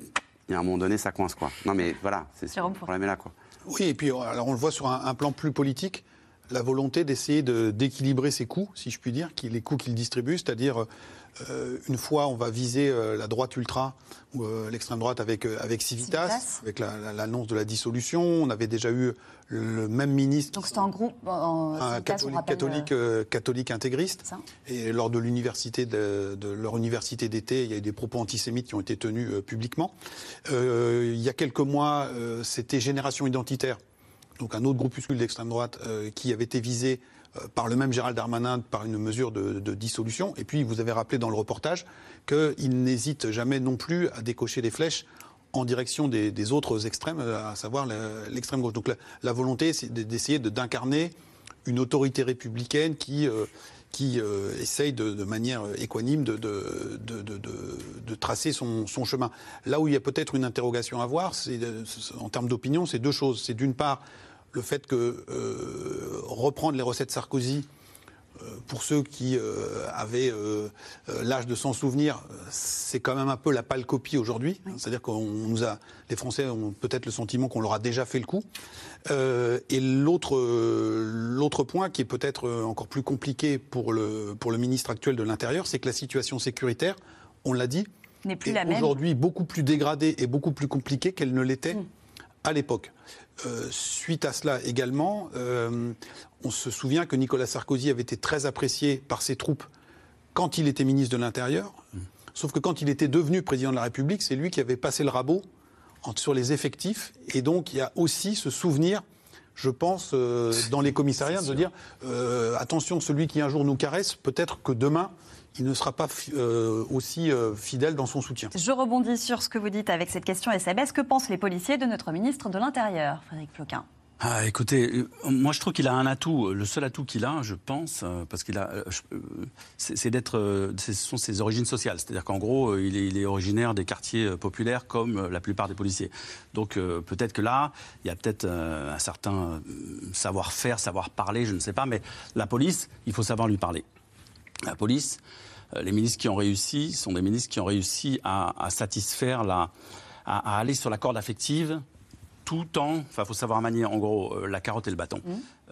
il y a un moment donné, ça coince. Quoi. Non, mais voilà, c'est le problème est là. Quoi. Oui, et puis alors on le voit sur un, plan plus politique, la volonté d'essayer d'équilibrer ses coûts, si je puis dire, les coûts qu'il distribue, c'est-à-dire euh, une fois, on va viser euh, la droite ultra ou euh, l'extrême droite avec, avec Civitas, avec l'annonce de la dissolution. On avait déjà eu le même ministre. Donc c'était un groupe un catholique, catholique, catholique, intégriste. Et lors de l'université de, leur université d'été, il y a eu des propos antisémites qui ont été tenus publiquement. il y a quelques mois, c'était Génération Identitaire, donc un autre groupuscule d'extrême droite qui avait été visé par le même Gérald Darmanin par une mesure de, dissolution. Et puis, vous avez rappelé dans le reportage qu'il n'hésite jamais non plus à décocher des flèches en direction des, autres extrêmes, euh, à savoir l'extrême gauche. Donc la, volonté, c'est d'essayer d'incarner une autorité républicaine qui, euh, qui euh, essaye de, manière équanime de, de, tracer son, son chemin. Là où il y a peut-être une interrogation à voir, euh, en termes d'opinion, c'est deux choses. C'est d'une part le fait que euh, reprendre les recettes Sarkozy euh, pour ceux qui euh, avaient euh, l'âge de s'en souvenir, c'est quand même un peu la pâle copie aujourd'hui. C'est-à-dire qu'on nous a, les Français ont peut-être le sentiment qu'on leur a déjà fait le coup. Euh, et l'autre, l'autre point qui est peut-être encore plus compliqué pour le, pour le ministre actuel de l'Intérieur, c'est que la situation sécuritaire, on l'a dit, N'est plus est la même. aujourd'hui beaucoup plus dégradée et beaucoup plus compliquée qu'elle ne l'était à l'époque. Euh, suite à cela également, euh, on se souvient que Nicolas Sarkozy avait été très apprécié par ses troupes quand il était ministre de l'Intérieur. Sauf que quand il était devenu président de la République, c'est lui qui avait passé le rabot sur les effectifs. Et donc, il y a aussi ce souvenir, je pense, euh, dans les commissariats, de dire euh, attention, celui qui un jour nous caresse, peut-être que demain, il ne sera pas euh, aussi euh, fidèle dans son soutien. Je rebondis sur ce que vous dites avec cette question SMS. Que pensent les policiers de notre ministre de l'Intérieur, Frédéric Floquin? Ah, écoutez, euh, moi je trouve qu'il a un atout. Le seul atout qu'il a, je pense, parce qu'il a, c'est d'être, ce sont ses origines sociales. C'est-à-dire qu'en gros, il est, il est originaire des quartiers populaires comme la plupart des policiers. Donc peut-être que là, il y a peut-être un certain savoir-faire, savoir parler, je ne sais pas. Mais la police, il faut savoir lui parler. La police, euh, les ministres qui ont réussi sont des ministres qui ont réussi à, satisfaire la, à, aller sur la corde affective tout en, enfin, faut savoir manier en gros euh, la carotte et le bâton.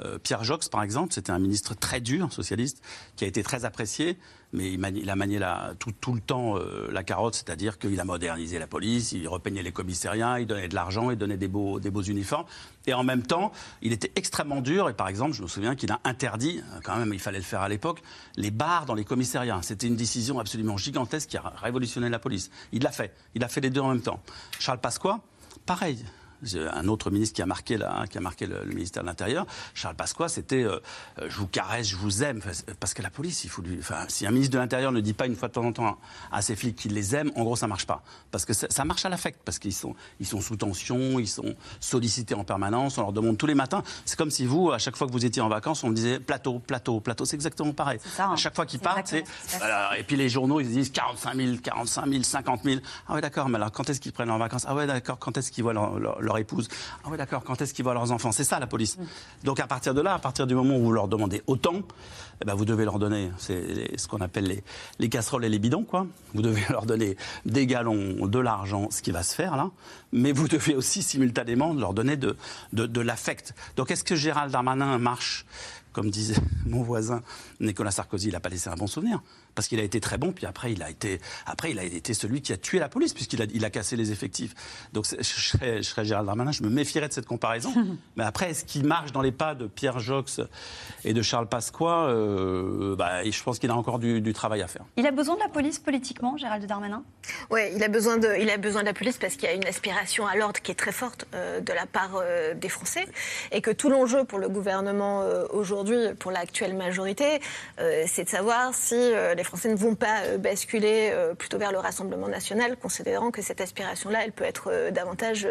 Euh, Pierre Jox, par exemple, c'était un ministre très dur, socialiste, qui a été très apprécié, mais il, a manié la- tout, tout le temps euh, la carotte, c'est-à-dire qu'il a modernisé la police, il repeignait les commissariats, il donnait de l'argent, il donnait des beaux, des beaux uniformes, et en même temps, il était extrêmement dur. Et par exemple, je me souviens qu'il a interdit, euh, quand même, il fallait le faire à l'époque, les bars dans les commissariats. C'était une décision absolument gigantesque qui a révolutionné la police. Il l'a fait, il a fait les deux en même temps. Charles Pasqua, pareil. J'ai Un autre ministre qui a marqué, la- qui a marqué le, le ministère de l'Intérieur, Charles Pasqua, c'était euh, euh, je vous caresse, je vous aime. Parce que la police, il faut lui. Enfin, si un ministre de l'Intérieur ne dit pas une fois de temps en temps à ses flics qu'il les aime, en gros, ça marche pas. Parce que ça, ça marche à l'affect, parce qu'ils sont, ils sont sous tension, ils sont sollicités en permanence, on leur demande tous les matins. C'est comme si vous, à chaque fois que vous étiez en vacances, on vous disait plateau, plateau, plateau. C'est exactement pareil. hein. À chaque fois qu'ils partent, c'est. et puis les journaux, ils disent 45 000, 45 000, 50 000. Ah ouais, d'accord, mais alors quand est-ce qu'ils prennent leurs vacances? Ah ouais, d'accord, quand est-ce qu'ils voient leur, leur- leur épouse Ah ouais, d'accord, quand est-ce qu'ils voient leurs enfants? C'est ça la police. Donc à partir de là, à partir du moment où vous leur demandez autant, eh ben, vous devez leur donner c'est ce qu'on appelle les, les casseroles et les bidons, quoi. Vous devez leur donner des galons, de l'argent, ce qui va se faire là. Mais vous devez aussi simultanément leur donner de, de, de l'affect. Donc est-ce que Gérald Darmanin marche? Comme disait mon voisin Nicolas Sarkozy, il n'a pas laissé un bon souvenir. Parce qu'il a été très bon, puis après, il a été, après, il a été celui qui a tué la police, puisqu'il a, il a cassé les effectifs. Donc, je serais, je serais Gérald Darmanin, je me méfierais de cette comparaison. Mais après, est-ce qu'il marche dans les pas de Pierre Jox et de Charles Pasqua euh, bah, Je pense qu'il a encore du, du travail à faire. Il a besoin de la police politiquement, Gérald Darmanin? Oui, il a besoin de, il a besoin de la police parce qu'il y a une aspiration à l'ordre qui est très forte euh, de la part euh, des Français et que tout l'enjeu pour le gouvernement euh, aujourd'hui, pour l'actuelle majorité, euh, c'est de savoir si euh, les Français ne vont pas euh, basculer euh, plutôt vers le Rassemblement national, considérant que cette aspiration-là, elle peut être euh, davantage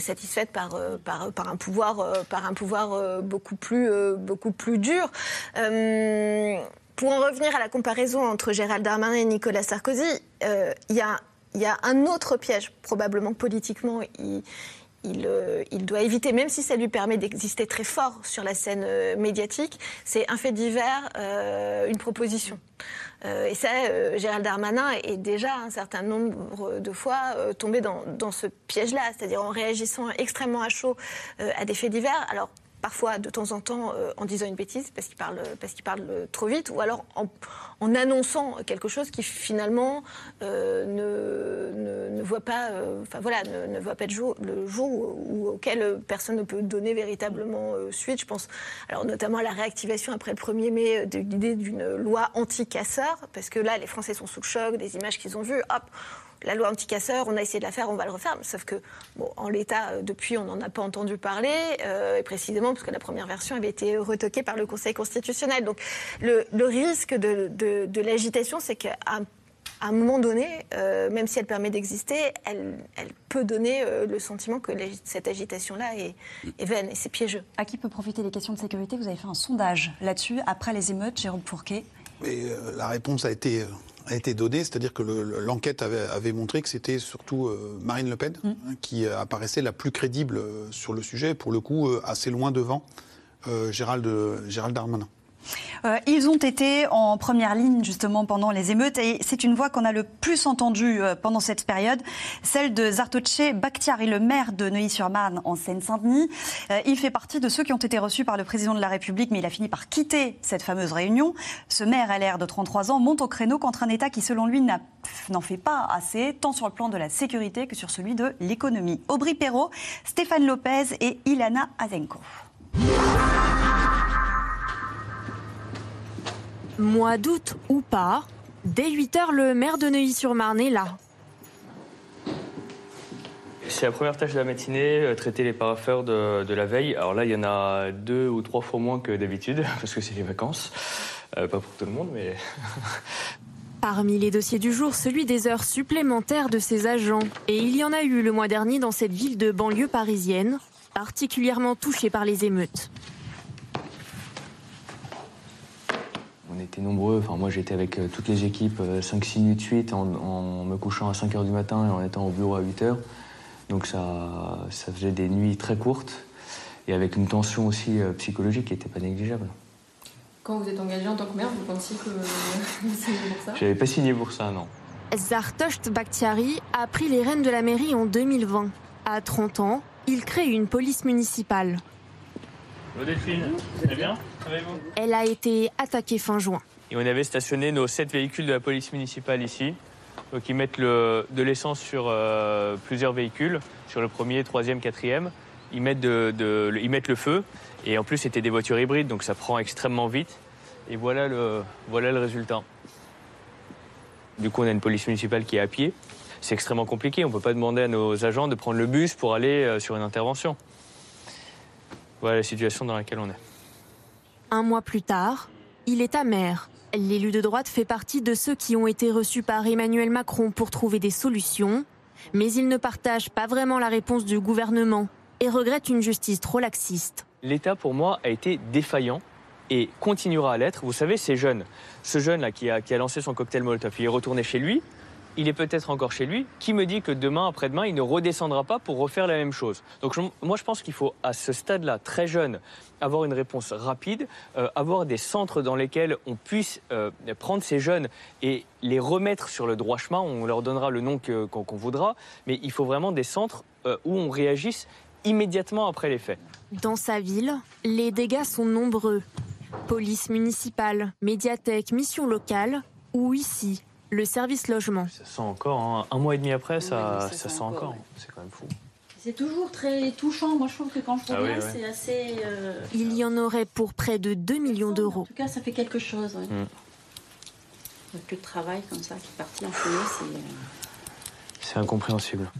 satisfaite par, un pouvoir, par un pouvoir beaucoup plus, beaucoup plus dur. Pour en revenir à la comparaison entre Gérald Darmanin et Nicolas Sarkozy, il y, a, un autre piège, probablement politiquement, il, doit éviter, même si ça lui permet d'exister très fort sur la scène médiatique, c'est un fait divers, une proposition. Euh, et ça, euh, Gérald Darmanin est déjà un certain nombre de fois euh, tombé dans, dans ce piège-là, c'est-à-dire en réagissant extrêmement à chaud à des faits divers. Alors, parfois de temps en temps euh, en disant une bêtise parce qu'il parle, parce parle euh, trop vite, ou alors en, annonçant quelque chose qui finalement euh, ne, voit pas, ne, voit pas le jour, ou, ou auquel personne ne peut donner véritablement suite. Je pense, alors notamment à la réactivation après le 1er mai de l'idée d'une loi anti-casseurs, parce que là les Français sont sous le choc des images qu'ils ont vues. Hop, la loi anti-casseurs, on a essayé de la faire, on va le refaire. Sauf que, bon, en l'état, euh, depuis, on n'en a pas entendu parler, euh, et précisément parce que la première version avait été retoquée par le Conseil constitutionnel. Donc, le, risque de, l'agitation, c'est qu'à un moment donné, euh, même si elle permet d'exister, elle, peut donner euh, le sentiment que cette agitation-là est, est, vaine et c'est piégeux. À qui peut profiter des questions de sécurité? Vous avez fait un sondage là-dessus après les émeutes, Jérôme Fourquet. Et euh, la réponse a été, a été donnée, c'est-à-dire que le- l'enquête avait, avait montré que c'était surtout euh, Marine Le Pen hein, qui apparaissait la plus crédible euh, sur le sujet, pour le coup euh, assez loin devant euh, Gérald, Gérald Darmanin. Euh, ils ont été en première ligne justement pendant les émeutes et c'est une voix qu'on a le plus entendue euh, pendant cette période, celle de Zartoche Bakhtiari, le maire de Neuilly-sur-Marne en Seine-Saint-Denis. Euh, il fait partie de ceux qui ont été reçus par le président de la République, mais il a fini par quitter cette fameuse réunion. Ce maire LR de 33 ans monte au créneau contre un État qui, selon lui, n'en fait pas assez, tant sur le plan de la sécurité que sur celui de l'économie. Aubry Perrault, Stéphane Lopez et Ilana Azenko. Mois d'août ou pas, dès 8 h le maire de Neuilly-sur-Marne est là. C'est la première tâche de la matinée, euh, traiter les parapheurs de, de la veille. Alors là, il y en a deux ou trois fois moins que d'habitude, parce que c'est les vacances. Euh, pas pour tout le monde, mais Parmi les dossiers du jour, celui des heures supplémentaires de ses agents. Et il y en a eu le mois dernier dans cette ville de banlieue parisienne, particulièrement touchée par les émeutes. On était nombreux. Enfin, moi, j'étais avec euh, toutes les équipes 5-6 nuits de suite en, en me couchant à 5 h du matin et en étant au bureau à 8 h. Donc ça, ça faisait des nuits très courtes et avec une tension aussi euh, psychologique qui n'était pas négligeable. Quand vous êtes engagé en tant que maire, vous pensiez que vous signez pour ça? J'avais pas signé pour ça, non. Zartosht Bakhtiari a pris les rênes de la mairie en 2020. À 30 ans, il crée une police municipale. Delphine, bien Elle a été attaquée fin juin. Et on avait stationné nos sept véhicules de la police municipale ici. Donc ils mettent le- de l'essence sur euh, plusieurs véhicules, sur le premier, troisième, quatrième. Ils mettent, de- de- ils mettent le feu. Et en plus, c'était des voitures hybrides, donc ça prend extrêmement vite. Et voilà le, voilà le résultat. Du coup, on a une police municipale qui est à pied. C'est extrêmement compliqué. On ne peut pas demander à nos agents de prendre le bus pour aller euh, sur une intervention. Voilà la situation dans laquelle on est. Un mois plus tard, il est amer. L'élu de droite fait partie de ceux qui ont été reçus par Emmanuel Macron pour trouver des solutions, mais il ne partage pas vraiment la réponse du gouvernement et regrette une justice trop laxiste. L'État, pour moi, a été défaillant et continuera à l'être. Vous savez, ces jeunes, ce jeune-là qui a, qui a lancé son cocktail Molotov, il est retourné chez lui, il est peut-être encore chez lui. Qui me dit que demain, après-demain, il ne redescendra pas pour refaire la même chose Donc, moi, je pense qu'il faut, à ce stade-là, très jeune, avoir une réponse rapide, euh, avoir des centres dans lesquels on puisse euh, prendre ces jeunes et les remettre sur le droit chemin. On leur donnera le nom qu'on voudra, mais il faut vraiment des centres euh, où on réagisse immédiatement après les faits. Dans sa ville, les dégâts sont nombreux. Police municipale, médiathèque, mission locale, ou ici, le service logement. Ça sent encore, hein. un mois et demi après, ça, ça, sent encore. C'est quand même fou. C'est toujours très touchant. Moi, je trouve que quand je Ah oui, reviens, ouais. c'est assez. euh, Il y en aurait pour près de 2 millions d'euros. En tout cas, ça fait quelque chose. ouais. Mm. Il n'y a plus de travail comme ça qui est parti en fumée. C'est. euh, C'est incompréhensible.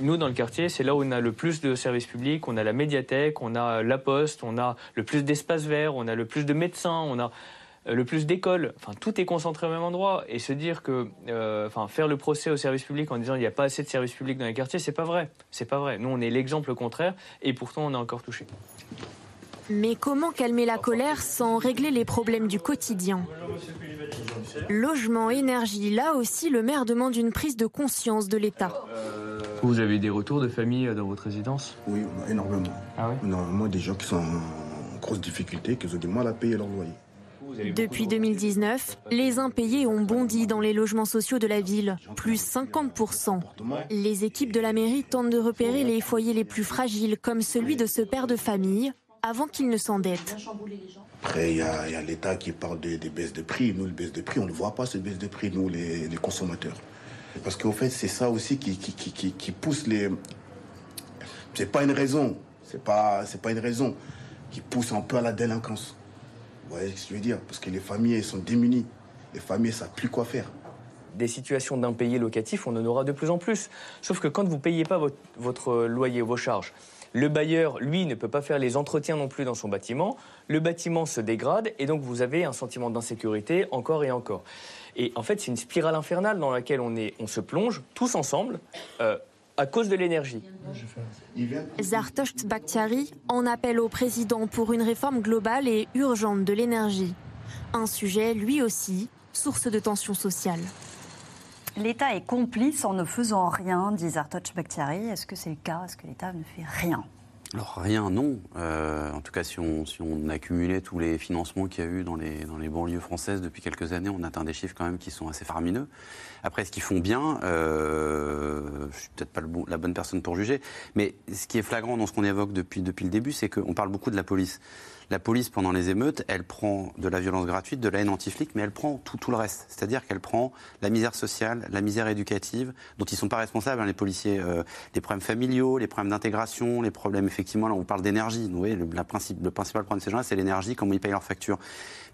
Nous, dans le quartier, c'est là où on a le plus de services publics, on a la médiathèque, on a la poste, on a le plus d'espaces verts, on a le plus de médecins, on a le plus d'écoles. Enfin, tout est concentré au même endroit. Et se dire que, euh, enfin, faire le procès aux services publics en disant il n'y a pas assez de services publics dans les quartiers, c'est pas vrai. C'est pas vrai. Nous, on est l'exemple contraire, et pourtant, on est encore touché. Mais comment calmer la colère sans régler les problèmes du quotidien? Logement, énergie, là aussi le maire demande une prise de conscience de l'État. Vous avez des retours de famille euh, dans votre résidence? Oui, énormément. Ah oui Énormément des gens qui sont en grosse difficulté, qui ont du mal à payer leur loyer. Depuis 2019, les impayés ont bondi dans les logements sociaux de la ville, plus 50%. Les équipes de la mairie tentent de repérer les foyers les plus fragiles, comme celui de ce père de famille, avant qu'il ne s'endette. Après, il y a, l'État qui parle de- des baisses de prix. Nous, les baisses de prix, on ne voit pas ces baisses de prix, nous, les, les consommateurs. Parce qu'au fait, c'est ça aussi qui, qui, qui, qui- qui pousse les. C'est pas une raison. C'est pas, c'est pas une raison qui pousse un peu à la délinquance. Vous voyez ce que je veux dire? Parce que les familles, sont démunies. Les familles, elles savent plus quoi faire. des situations d'impayés locatifs, on en aura de plus en plus. Sauf que quand vous ne payez pas votre, votre loyer, vos charges, le bailleur, lui, ne peut pas faire les entretiens non plus dans son bâtiment, le bâtiment se dégrade et donc vous avez un sentiment d'insécurité encore et encore. Et en fait, c'est une spirale infernale dans laquelle on, est, on se plonge tous ensemble. Euh, à cause de l'énergie. Zartosht Bakhtiari en appelle au président pour une réforme globale et urgente de l'énergie. Un sujet, lui aussi, source de tensions sociales. L'État est complice en ne faisant rien, dit Zartouch Bakhtiari. Est-ce que c'est le cas? Est-ce que l'État ne fait rien? Alors rien, non. Euh, en tout cas, si on, si on accumulait tous les financements qu'il y a eu dans les, dans les banlieues françaises depuis quelques années, on atteint des chiffres quand même qui sont assez faramineux. Après, ce qu'ils font bien, euh, je suis peut-être pas la bonne personne pour juger, mais ce qui est flagrant dans ce qu'on évoque depuis, depuis le début, c'est qu'on parle beaucoup de la police. La police, pendant les émeutes, elle prend de la violence gratuite, de la haine anti-flic, mais elle prend tout, tout le reste. C'est-à-dire qu'elle prend la misère sociale, la misère éducative, dont ils ne sont pas responsables, hein, les policiers, euh, les problèmes familiaux, les problèmes d'intégration, les problèmes, effectivement, là on parle d'énergie. Vous le, le principal problème de ces gens-là, c'est l'énergie, comment ils payent leurs factures.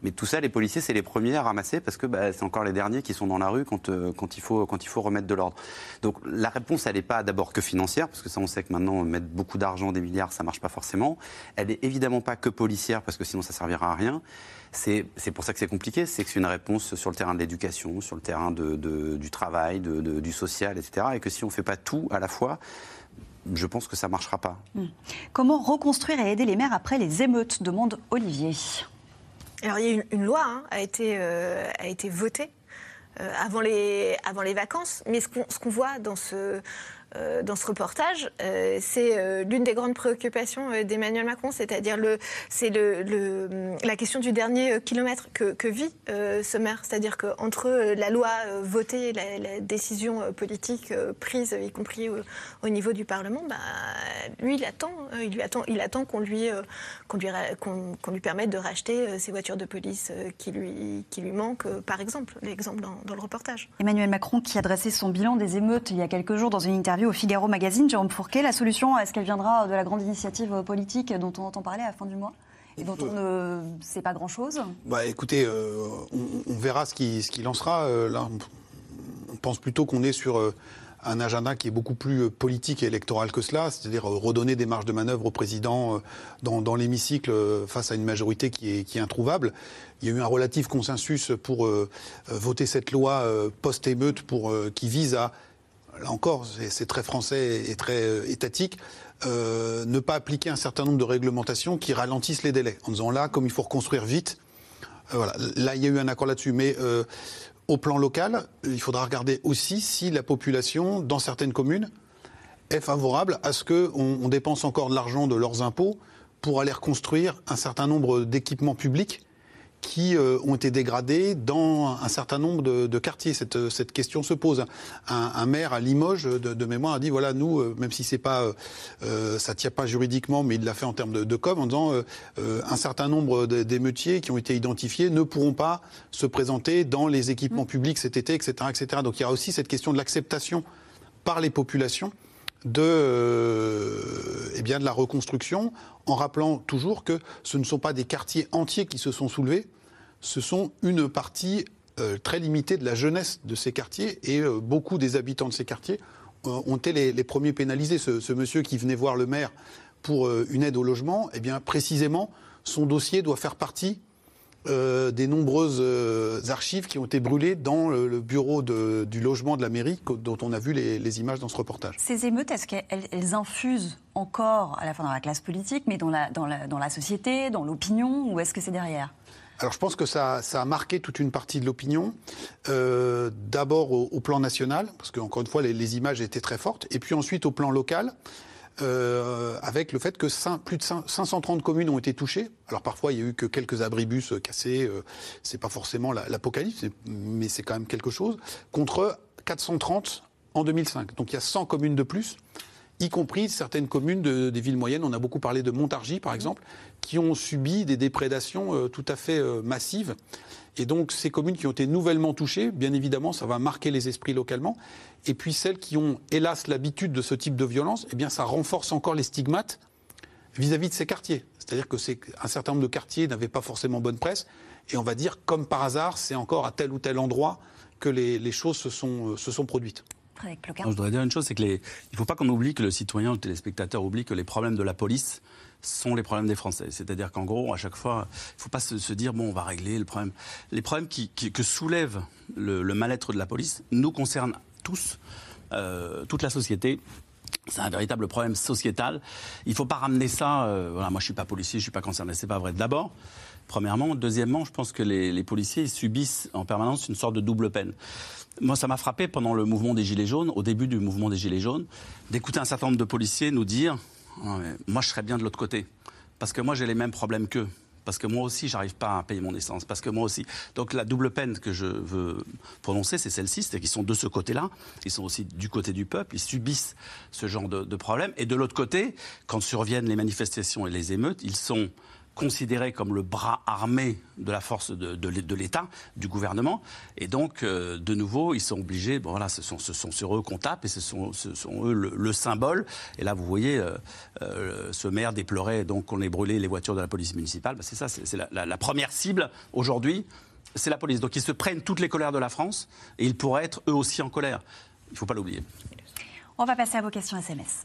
Mais tout ça, les policiers, c'est les premiers à ramasser parce que bah, c'est encore les derniers qui sont dans la rue quand, euh, il, faut, remettre de l'ordre. Donc la réponse, elle n'est pas d'abord que financière, parce que ça, on sait que maintenant, mettre beaucoup d'argent, des milliards, ça marche pas forcément. Elle est évidemment pas que policière, parce que sinon, ça servira à rien. C'est pour ça que c'est compliqué, c'est que c'est une réponse sur le terrain de l'éducation, sur le terrain du travail, du social, etc. Et que si on ne fait pas tout à la fois, je pense que ça ne marchera pas. Hmm. Comment reconstruire et aider les maires après les émeutes demande Olivier. Alors il y a une, une loi hein, a été euh, votée euh, avant les vacances, mais ce qu'on voit dans ce euh, dans ce reportage, euh, c'est euh, l'une des grandes préoccupations d'Emmanuel Macron, c'est-à-dire le, c'est le, la question du dernier kilomètre que, vit ce maire, c'est-à-dire qu'entre la loi votée et la, décision politique prise, y compris au, niveau du Parlement, bah, lui, il attend, il attend, il attend qu'on lui, qu'on lui, permette de racheter ces voitures de police qui lui, qui lui manquent, par exemple, l'exemple dans, dans le reportage. Emmanuel Macron qui adressait son bilan des émeutes il y a quelques jours dans une interview au Figaro Magazine, Jérôme Fourquet. La solution, est-ce qu'elle viendra de la grande initiative politique dont on entend parler à la fin du mois et dont on ne sait pas grand-chose? Bah, Écoutez, euh, on, verra ce qui, ce qui lancera. Euh, là, on pense plutôt qu'on est sur euh, un agenda qui est beaucoup plus politique et électoral que cela, c'est-à-dire redonner des marges de manœuvre au président dans, l'hémicycle face à une majorité qui est, qui est, introuvable. Il y a eu un relatif consensus pour voter cette loi post-émeute qui vise à là encore, c'est très français et très euh, étatique, euh, ne pas appliquer un certain nombre de réglementations qui ralentissent les délais. En disant là, comme il faut reconstruire vite, euh, voilà. Là, il y a eu un accord là-dessus. Mais au plan local, il faudra regarder aussi si la population, dans certaines communes, est favorable à ce qu'on on dépense encore de l'argent de leurs impôts pour aller reconstruire un certain nombre d'équipements publics qui euh, ont été dégradés dans un certain nombre de, quartiers. Cette, cette, question se pose. Un, maire à Limoges, de, mémoire, a dit voilà, nous, euh, même si c'est pas, euh, ça tient pas juridiquement, mais il l'a fait en termes de, com, en disant un certain nombre d'émeutiers qui ont été identifiés ne pourront pas se présenter dans les équipements publics cet été, etc., etc. Donc il y a aussi cette question de l'acceptation par les populations de, eh de la reconstruction, en rappelant toujours que ce ne sont pas des quartiers entiers qui se sont soulevés, ce sont une partie euh, très limitée de la jeunesse de ces quartiers et euh, beaucoup des habitants de ces quartiers euh, ont été les, premiers pénalisés. Ce, monsieur qui venait voir le maire pour une aide au logement, eh précisément, son dossier doit faire partie des nombreuses archives qui ont été brûlées dans le, bureau du logement de la mairie dont on a vu les, images dans ce reportage. Ces émeutes, est-ce qu'elles infusent encore à la fois dans la classe politique, mais dans la, dans la, dans la société, dans l'opinion, ou est-ce que c'est derrière? Alors je pense que ça, a marqué toute une partie de l'opinion. Euh, d'abord au, plan national, parce qu'encore une fois les, images étaient très fortes, et puis ensuite au plan local. Euh, avec le fait que plus de 530 communes ont été touchées. Alors parfois, il y a eu que quelques abribus cassés. Euh, c'est pas forcément l'apocalypse, mais c'est quand même quelque chose. Contre 430 en 2005. Donc il y a 100 communes de plus y compris certaines communes des villes moyennes. On a beaucoup parlé de Montargis, par exemple, qui ont subi des déprédations euh, tout à fait euh, massives. Et donc, ces communes qui ont été nouvellement touchées, bien évidemment, ça va marquer les esprits localement. Et puis, celles qui ont, hélas, l'habitude de ce type de violence, eh bien, ça renforce encore les stigmates vis-à-vis de ces quartiers. C'est-à-dire que un certain nombre de quartiers n'avaient pas forcément bonne presse. Et on va dire, comme par hasard, c'est encore à tel ou tel endroit que les, choses se sont, euh, se sont produites. je voudrais dire une chose, c'est qu'il ne faut pas qu'on oublie que le citoyen ou le téléspectateur oublie que les problèmes de la police sont les problèmes des Français. C'est-à-dire qu'en gros, à chaque fois, il ne faut pas se, dire, bon, on va régler le problème. Les problèmes que soulève le, mal-être de la police nous concernent tous, euh, toute la société, C'est un véritable problème sociétal. Il ne faut pas ramener ça. Euh, moi, je suis pas policier, je suis pas concerné. C'est pas vrai. D'abord, premièrement, deuxièmement, je pense que les policiers subissent en permanence une sorte de double peine. Moi, ça m'a frappé pendant le mouvement des Gilets jaunes, au début du mouvement des Gilets jaunes, d'écouter un certain nombre de policiers nous dire Moi, je serais bien de l'autre côté. Parce que moi, j'ai les mêmes problèmes qu'eux parce que moi aussi, j'arrive pas à payer mon essence, parce que moi aussi. Donc la double peine que je veux prononcer, c'est celle-ci, c'est qu'ils sont de ce côté-là, ils sont aussi du côté du peuple, ils subissent ce genre de, de problème. Et de l'autre côté, quand surviennent les manifestations et les émeutes, ils sont considérés comme le bras armé de la force de, l'État, du gouvernement. Et donc, euh, de nouveau, ils sont obligés, bon, voilà, ce sont, sur eux qu'on tape et ce sont, eux le, symbole. Et là, vous voyez, euh, euh, ce maire déplorait donc qu'on ait brûlé les voitures de la police municipale. Ben, c'est ça, c'est la, la, première cible aujourd'hui, c'est la police. Donc, ils se prennent toutes les colères de la France et ils pourraient être eux aussi en colère. Il ne faut pas l'oublier. On va passer à vos questions SMS.